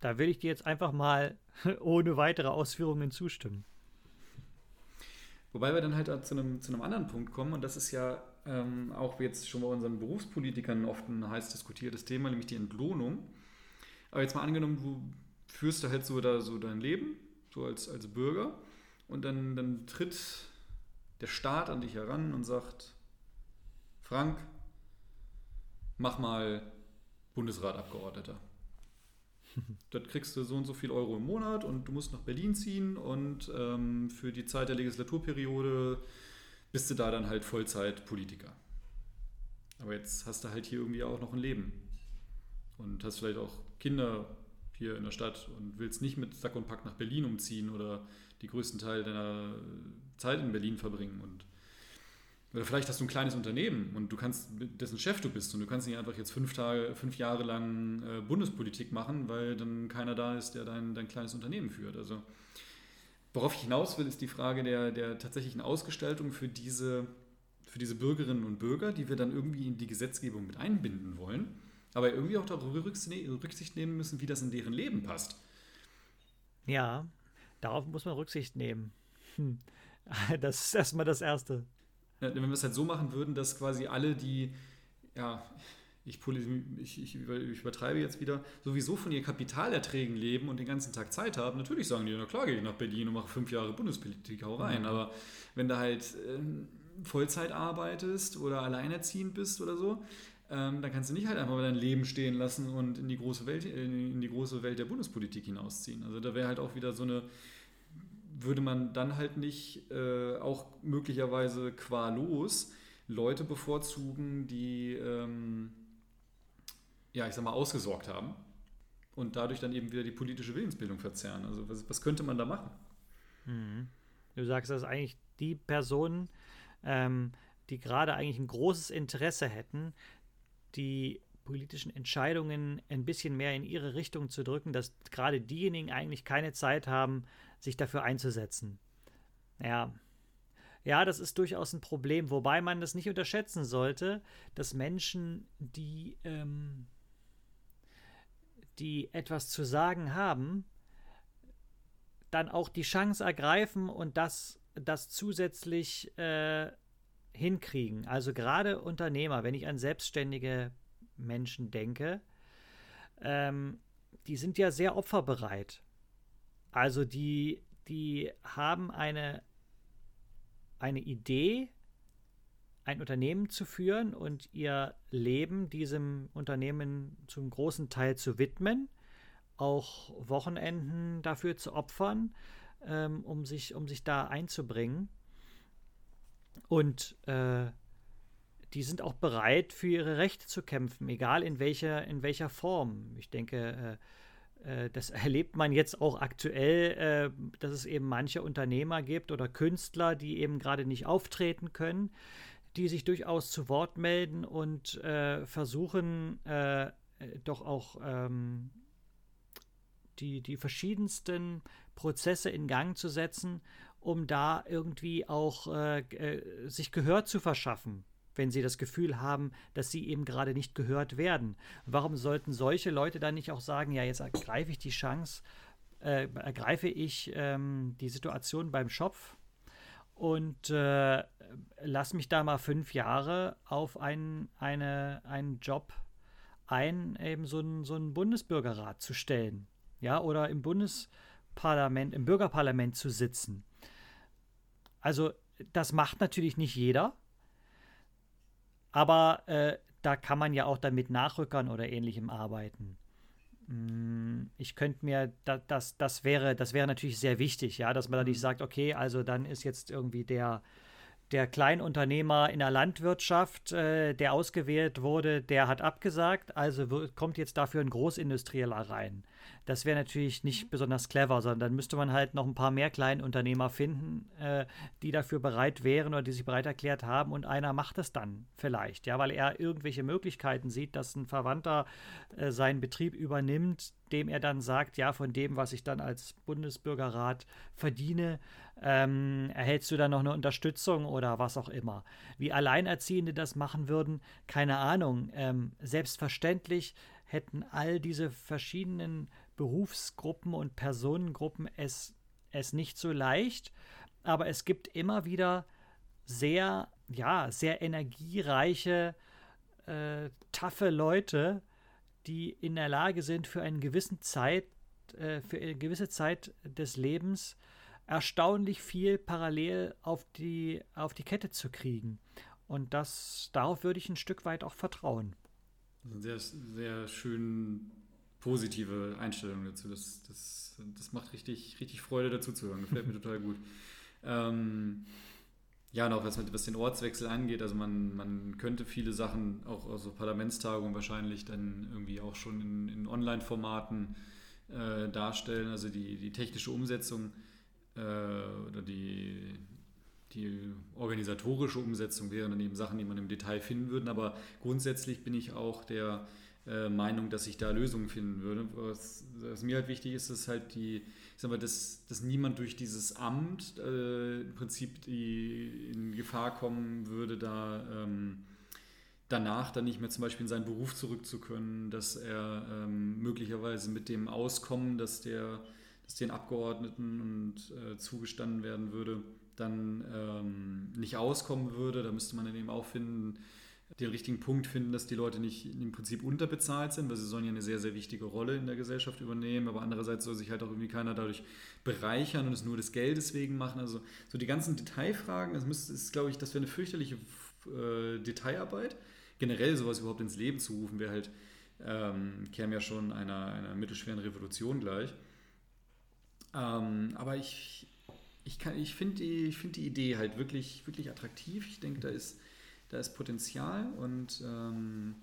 da will ich dir jetzt einfach mal ohne weitere Ausführungen zustimmen.
Wobei wir dann halt zu einem, zu einem anderen Punkt kommen, und das ist ja ähm, auch jetzt schon bei unseren Berufspolitikern oft ein heiß diskutiertes Thema, nämlich die Entlohnung. Aber jetzt mal angenommen, du führst da halt so, da, so dein Leben, so als, als Bürger, und dann, dann tritt der Staat an dich heran und sagt, Frank, mach mal Bundesratabgeordneter. Dort kriegst du so und so viel Euro im Monat und du musst nach Berlin ziehen und ähm, für die Zeit der Legislaturperiode bist du da dann halt Vollzeit-Politiker. Aber jetzt hast du halt hier irgendwie auch noch ein Leben und hast vielleicht auch Kinder hier in der Stadt und willst nicht mit Sack und Pack nach Berlin umziehen oder die größten Teil deiner Zeit in Berlin verbringen und oder vielleicht hast du ein kleines Unternehmen und du kannst, dessen Chef du bist und du kannst nicht einfach jetzt fünf, Tage, fünf Jahre lang äh, Bundespolitik machen, weil dann keiner da ist, der dein, dein kleines Unternehmen führt. Also worauf ich hinaus will, ist die Frage der, der tatsächlichen Ausgestaltung für diese, für diese Bürgerinnen und Bürger, die wir dann irgendwie in die Gesetzgebung mit einbinden wollen. aber irgendwie auch darüber Rücksicht nehmen müssen, wie das in deren Leben passt.
Ja, darauf muss man Rücksicht nehmen. Hm. Das ist erstmal das Erste.
Ja, wenn wir es halt so machen würden, dass quasi alle, die, ja, ich, ich, ich, übertreibe jetzt wieder, sowieso von ihren Kapitalerträgen leben und den ganzen Tag Zeit haben, natürlich sagen die, na klar, gehe ich nach Berlin und mache fünf Jahre Bundespolitik, hau rein. Mhm. Aber wenn du halt äh, Vollzeit arbeitest oder alleinerziehend bist oder so, ähm, dann kannst du nicht halt einfach mal dein Leben stehen lassen und in die große Welt, in die große Welt der Bundespolitik hinausziehen. Also da wäre halt auch wieder so eine, würde man dann halt nicht äh, auch möglicherweise qua los Leute bevorzugen, die ähm, ja, ich sag mal, ausgesorgt haben und dadurch dann eben wieder die politische Willensbildung verzerren. Also was, was könnte man da machen?
Mhm. Du sagst, dass eigentlich die Personen, ähm, die gerade eigentlich ein großes Interesse hätten, die politischen Entscheidungen ein bisschen mehr in ihre Richtung zu drücken, dass gerade diejenigen eigentlich keine Zeit haben, sich dafür einzusetzen. Ja. Ja, das ist durchaus ein Problem, wobei man das nicht unterschätzen sollte, dass Menschen, die, ähm, die etwas zu sagen haben, dann auch die Chance ergreifen und das, das zusätzlich äh, hinkriegen. Also gerade Unternehmer, wenn ich an selbstständige Menschen denke, ähm, die sind ja sehr opferbereit. Also die, die haben eine, eine Idee, ein Unternehmen zu führen und ihr Leben diesem Unternehmen zum großen Teil zu widmen, auch Wochenenden dafür zu opfern, ähm, um, sich, um sich da einzubringen. Und äh, die sind auch bereit, für ihre Rechte zu kämpfen, egal in welcher, in welcher Form. Ich denke, äh, äh, das erlebt man jetzt auch aktuell, äh, dass es eben manche Unternehmer gibt oder Künstler, die eben gerade nicht auftreten können, die sich durchaus zu Wort melden und versuchen, doch auch ähm, die, die verschiedensten Prozesse in Gang zu setzen, um da irgendwie auch sich Gehör zu verschaffen, wenn sie das Gefühl haben, dass sie eben gerade nicht gehört werden. Warum sollten solche Leute dann nicht auch sagen, ja, jetzt ergreife ich die Chance, äh, ergreife ich ähm, die Situation beim Schopf und äh, lass mich da mal fünf Jahre auf einen, eine, einen Job ein, eben so einen, so einen Bundesbürgerrat zu stellen. Ja, oder im Bundesparlament, im Bürgerparlament zu sitzen. Also das macht natürlich nicht jeder, aber äh, da kann man ja auch damit Nachrückern oder ähnlichem arbeiten. Mm, ich könnte mir, das, das, das, wäre, das wäre natürlich sehr wichtig, ja, dass man da nicht mhm. sagt, okay, also dann ist jetzt irgendwie der, der Kleinunternehmer in der Landwirtschaft, äh, der ausgewählt wurde, der hat abgesagt, also kommt jetzt dafür ein Großindustrieller rein. Das wäre natürlich nicht mhm. besonders clever, sondern dann müsste man halt noch ein paar mehr Kleinunternehmer finden, äh, die dafür bereit wären oder die sich bereit erklärt haben und einer macht es dann vielleicht, ja, weil er irgendwelche Möglichkeiten sieht, dass ein Verwandter äh, seinen Betrieb übernimmt, dem er dann sagt, ja, von dem, was ich dann als Bundesbürgerrat verdiene, ähm, erhältst du dann noch eine Unterstützung oder was auch immer. Wie Alleinerziehende das machen würden, keine Ahnung. Ähm, selbstverständlich hätten all diese verschiedenen Berufsgruppen und Personengruppen es, es nicht so leicht, aber es gibt immer wieder sehr, ja, sehr energiereiche, äh, taffe Leute, die in der Lage sind, für eine gewisse Zeit, äh, für eine gewisse Zeit des Lebens erstaunlich viel parallel auf die, auf die Kette zu kriegen. Und das, darauf würde ich ein Stück weit auch vertrauen.
Sehr, sehr schön positive Einstellung dazu. Das, das, das macht richtig, richtig Freude dazu zu hören. Gefällt mir total gut. Ähm, ja, und auch was, was den Ortswechsel angeht, also man, man könnte viele Sachen, auch also Parlamentstagungen wahrscheinlich dann irgendwie auch schon in, in Online-Formaten äh, darstellen. Also die, die technische Umsetzung äh, oder die, die organisatorische Umsetzung wären dann eben Sachen, die man im Detail finden würde. Aber grundsätzlich bin ich auch der äh, Meinung, dass ich da Lösungen finden würde. Was, was, mir halt wichtig ist, ist halt die, ich sag mal, dass, dass niemand durch dieses Amt äh, im Prinzip die, in Gefahr kommen würde, da ähm, danach dann nicht mehr zum Beispiel in seinen Beruf zurück dass er ähm, möglicherweise mit dem Auskommen, dass, der, dass den Abgeordneten und äh, zugestanden werden würde, dann ähm, nicht auskommen würde. Da müsste man dann eben auch finden, den richtigen Punkt finden, dass die Leute nicht im Prinzip unterbezahlt sind, weil sie sollen ja eine sehr, sehr wichtige Rolle in der Gesellschaft übernehmen, aber andererseits soll sich halt auch irgendwie keiner dadurch bereichern und es nur des Geldes wegen machen. Also so die ganzen Detailfragen, das müsste, ist, glaube ich, das wäre eine fürchterliche äh, Detailarbeit. Generell sowas überhaupt ins Leben zu rufen, wäre halt, ähm, käme ja schon einer, einer mittelschweren Revolution gleich. Ähm, aber ich, ich, ich finde die, find die Idee halt wirklich, wirklich attraktiv. Ich denke, da ist da ist Potenzial und ähm,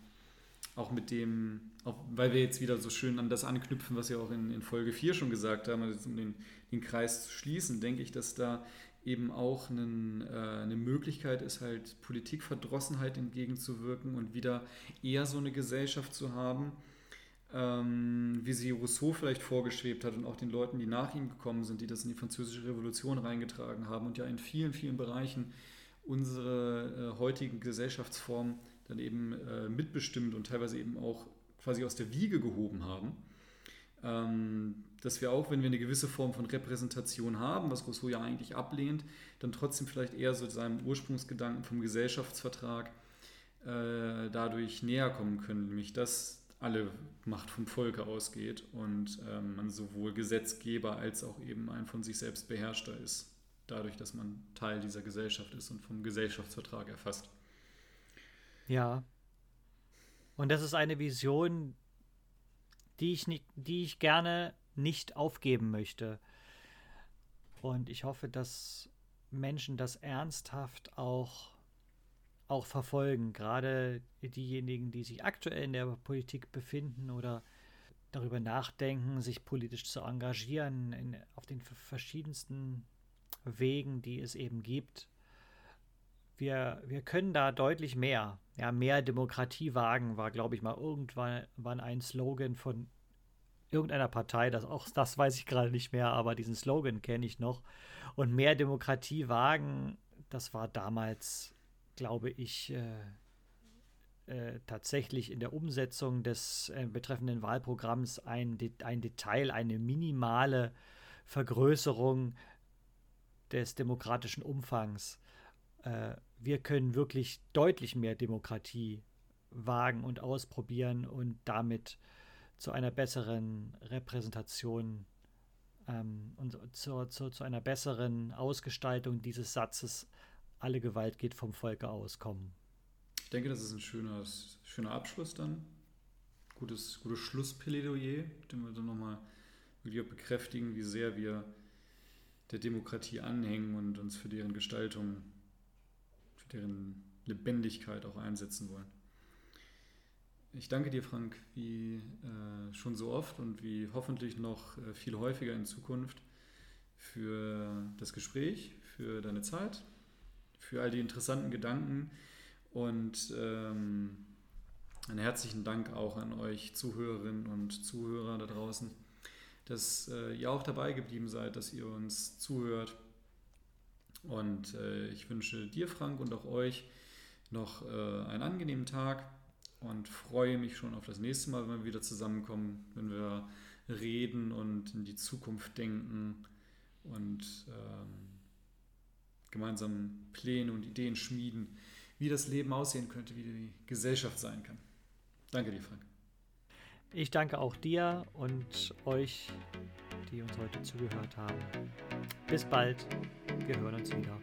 auch mit dem, auch weil wir jetzt wieder so schön an das anknüpfen, was wir auch in, in Folge 4 schon gesagt haben, also um den, den Kreis zu schließen, denke ich, dass da eben auch einen, äh, eine Möglichkeit ist, halt Politikverdrossenheit entgegenzuwirken und wieder eher so eine Gesellschaft zu haben, ähm, wie sie Rousseau vielleicht vorgeschwebt hat und auch den Leuten, die nach ihm gekommen sind, die das in die französische Revolution reingetragen haben und ja in vielen, vielen Bereichen unsere äh, heutigen Gesellschaftsformen dann eben äh, mitbestimmt und teilweise eben auch quasi aus der Wiege gehoben haben. Ähm, dass wir auch, wenn wir eine gewisse Form von Repräsentation haben, was Rousseau ja eigentlich ablehnt, dann trotzdem vielleicht eher so seinem Ursprungsgedanken vom Gesellschaftsvertrag äh, dadurch näher kommen können, nämlich dass alle Macht vom Volke ausgeht und ähm, man sowohl Gesetzgeber als auch eben ein von sich selbst Beherrschter ist dadurch, dass man Teil dieser Gesellschaft ist und vom Gesellschaftsvertrag erfasst.
Ja. Und das ist eine Vision, die ich, nicht, die ich gerne nicht aufgeben möchte. Und ich hoffe, dass Menschen das ernsthaft auch, auch verfolgen. Gerade diejenigen, die sich aktuell in der Politik befinden oder darüber nachdenken, sich politisch zu engagieren in, auf den verschiedensten Wegen, die es eben gibt. Wir, wir können da deutlich mehr. Ja, mehr Demokratie wagen war, glaube ich, mal irgendwann ein Slogan von irgendeiner Partei. Das, auch das weiß ich gerade nicht mehr, aber diesen Slogan kenne ich noch. Und mehr Demokratie wagen, das war damals, glaube ich, äh, äh, tatsächlich in der Umsetzung des äh, betreffenden Wahlprogramms ein, ein Detail, eine minimale Vergrößerung des demokratischen Umfangs. Äh, wir können wirklich deutlich mehr Demokratie wagen und ausprobieren und damit zu einer besseren Repräsentation ähm, und zu, zu, zu einer besseren Ausgestaltung dieses Satzes, alle Gewalt geht vom Volke aus, kommen.
Ich denke, das ist ein schönes, schöner Abschluss dann. Gutes, gutes Schlussplädoyer, den wir dann nochmal wirklich bekräftigen, wie sehr wir der Demokratie anhängen und uns für deren Gestaltung, für deren Lebendigkeit auch einsetzen wollen. Ich danke dir, Frank, wie äh, schon so oft und wie hoffentlich noch äh, viel häufiger in Zukunft für das Gespräch, für deine Zeit, für all die interessanten Gedanken und ähm, einen herzlichen Dank auch an euch Zuhörerinnen und Zuhörer da draußen dass äh, ihr auch dabei geblieben seid, dass ihr uns zuhört. Und äh, ich wünsche dir, Frank, und auch euch noch äh, einen angenehmen Tag und freue mich schon auf das nächste Mal, wenn wir wieder zusammenkommen, wenn wir reden und in die Zukunft denken und ähm, gemeinsam Pläne und Ideen schmieden, wie das Leben aussehen könnte, wie die Gesellschaft sein kann. Danke dir, Frank.
Ich danke auch dir und euch, die uns heute zugehört haben. Bis bald. Wir hören uns wieder.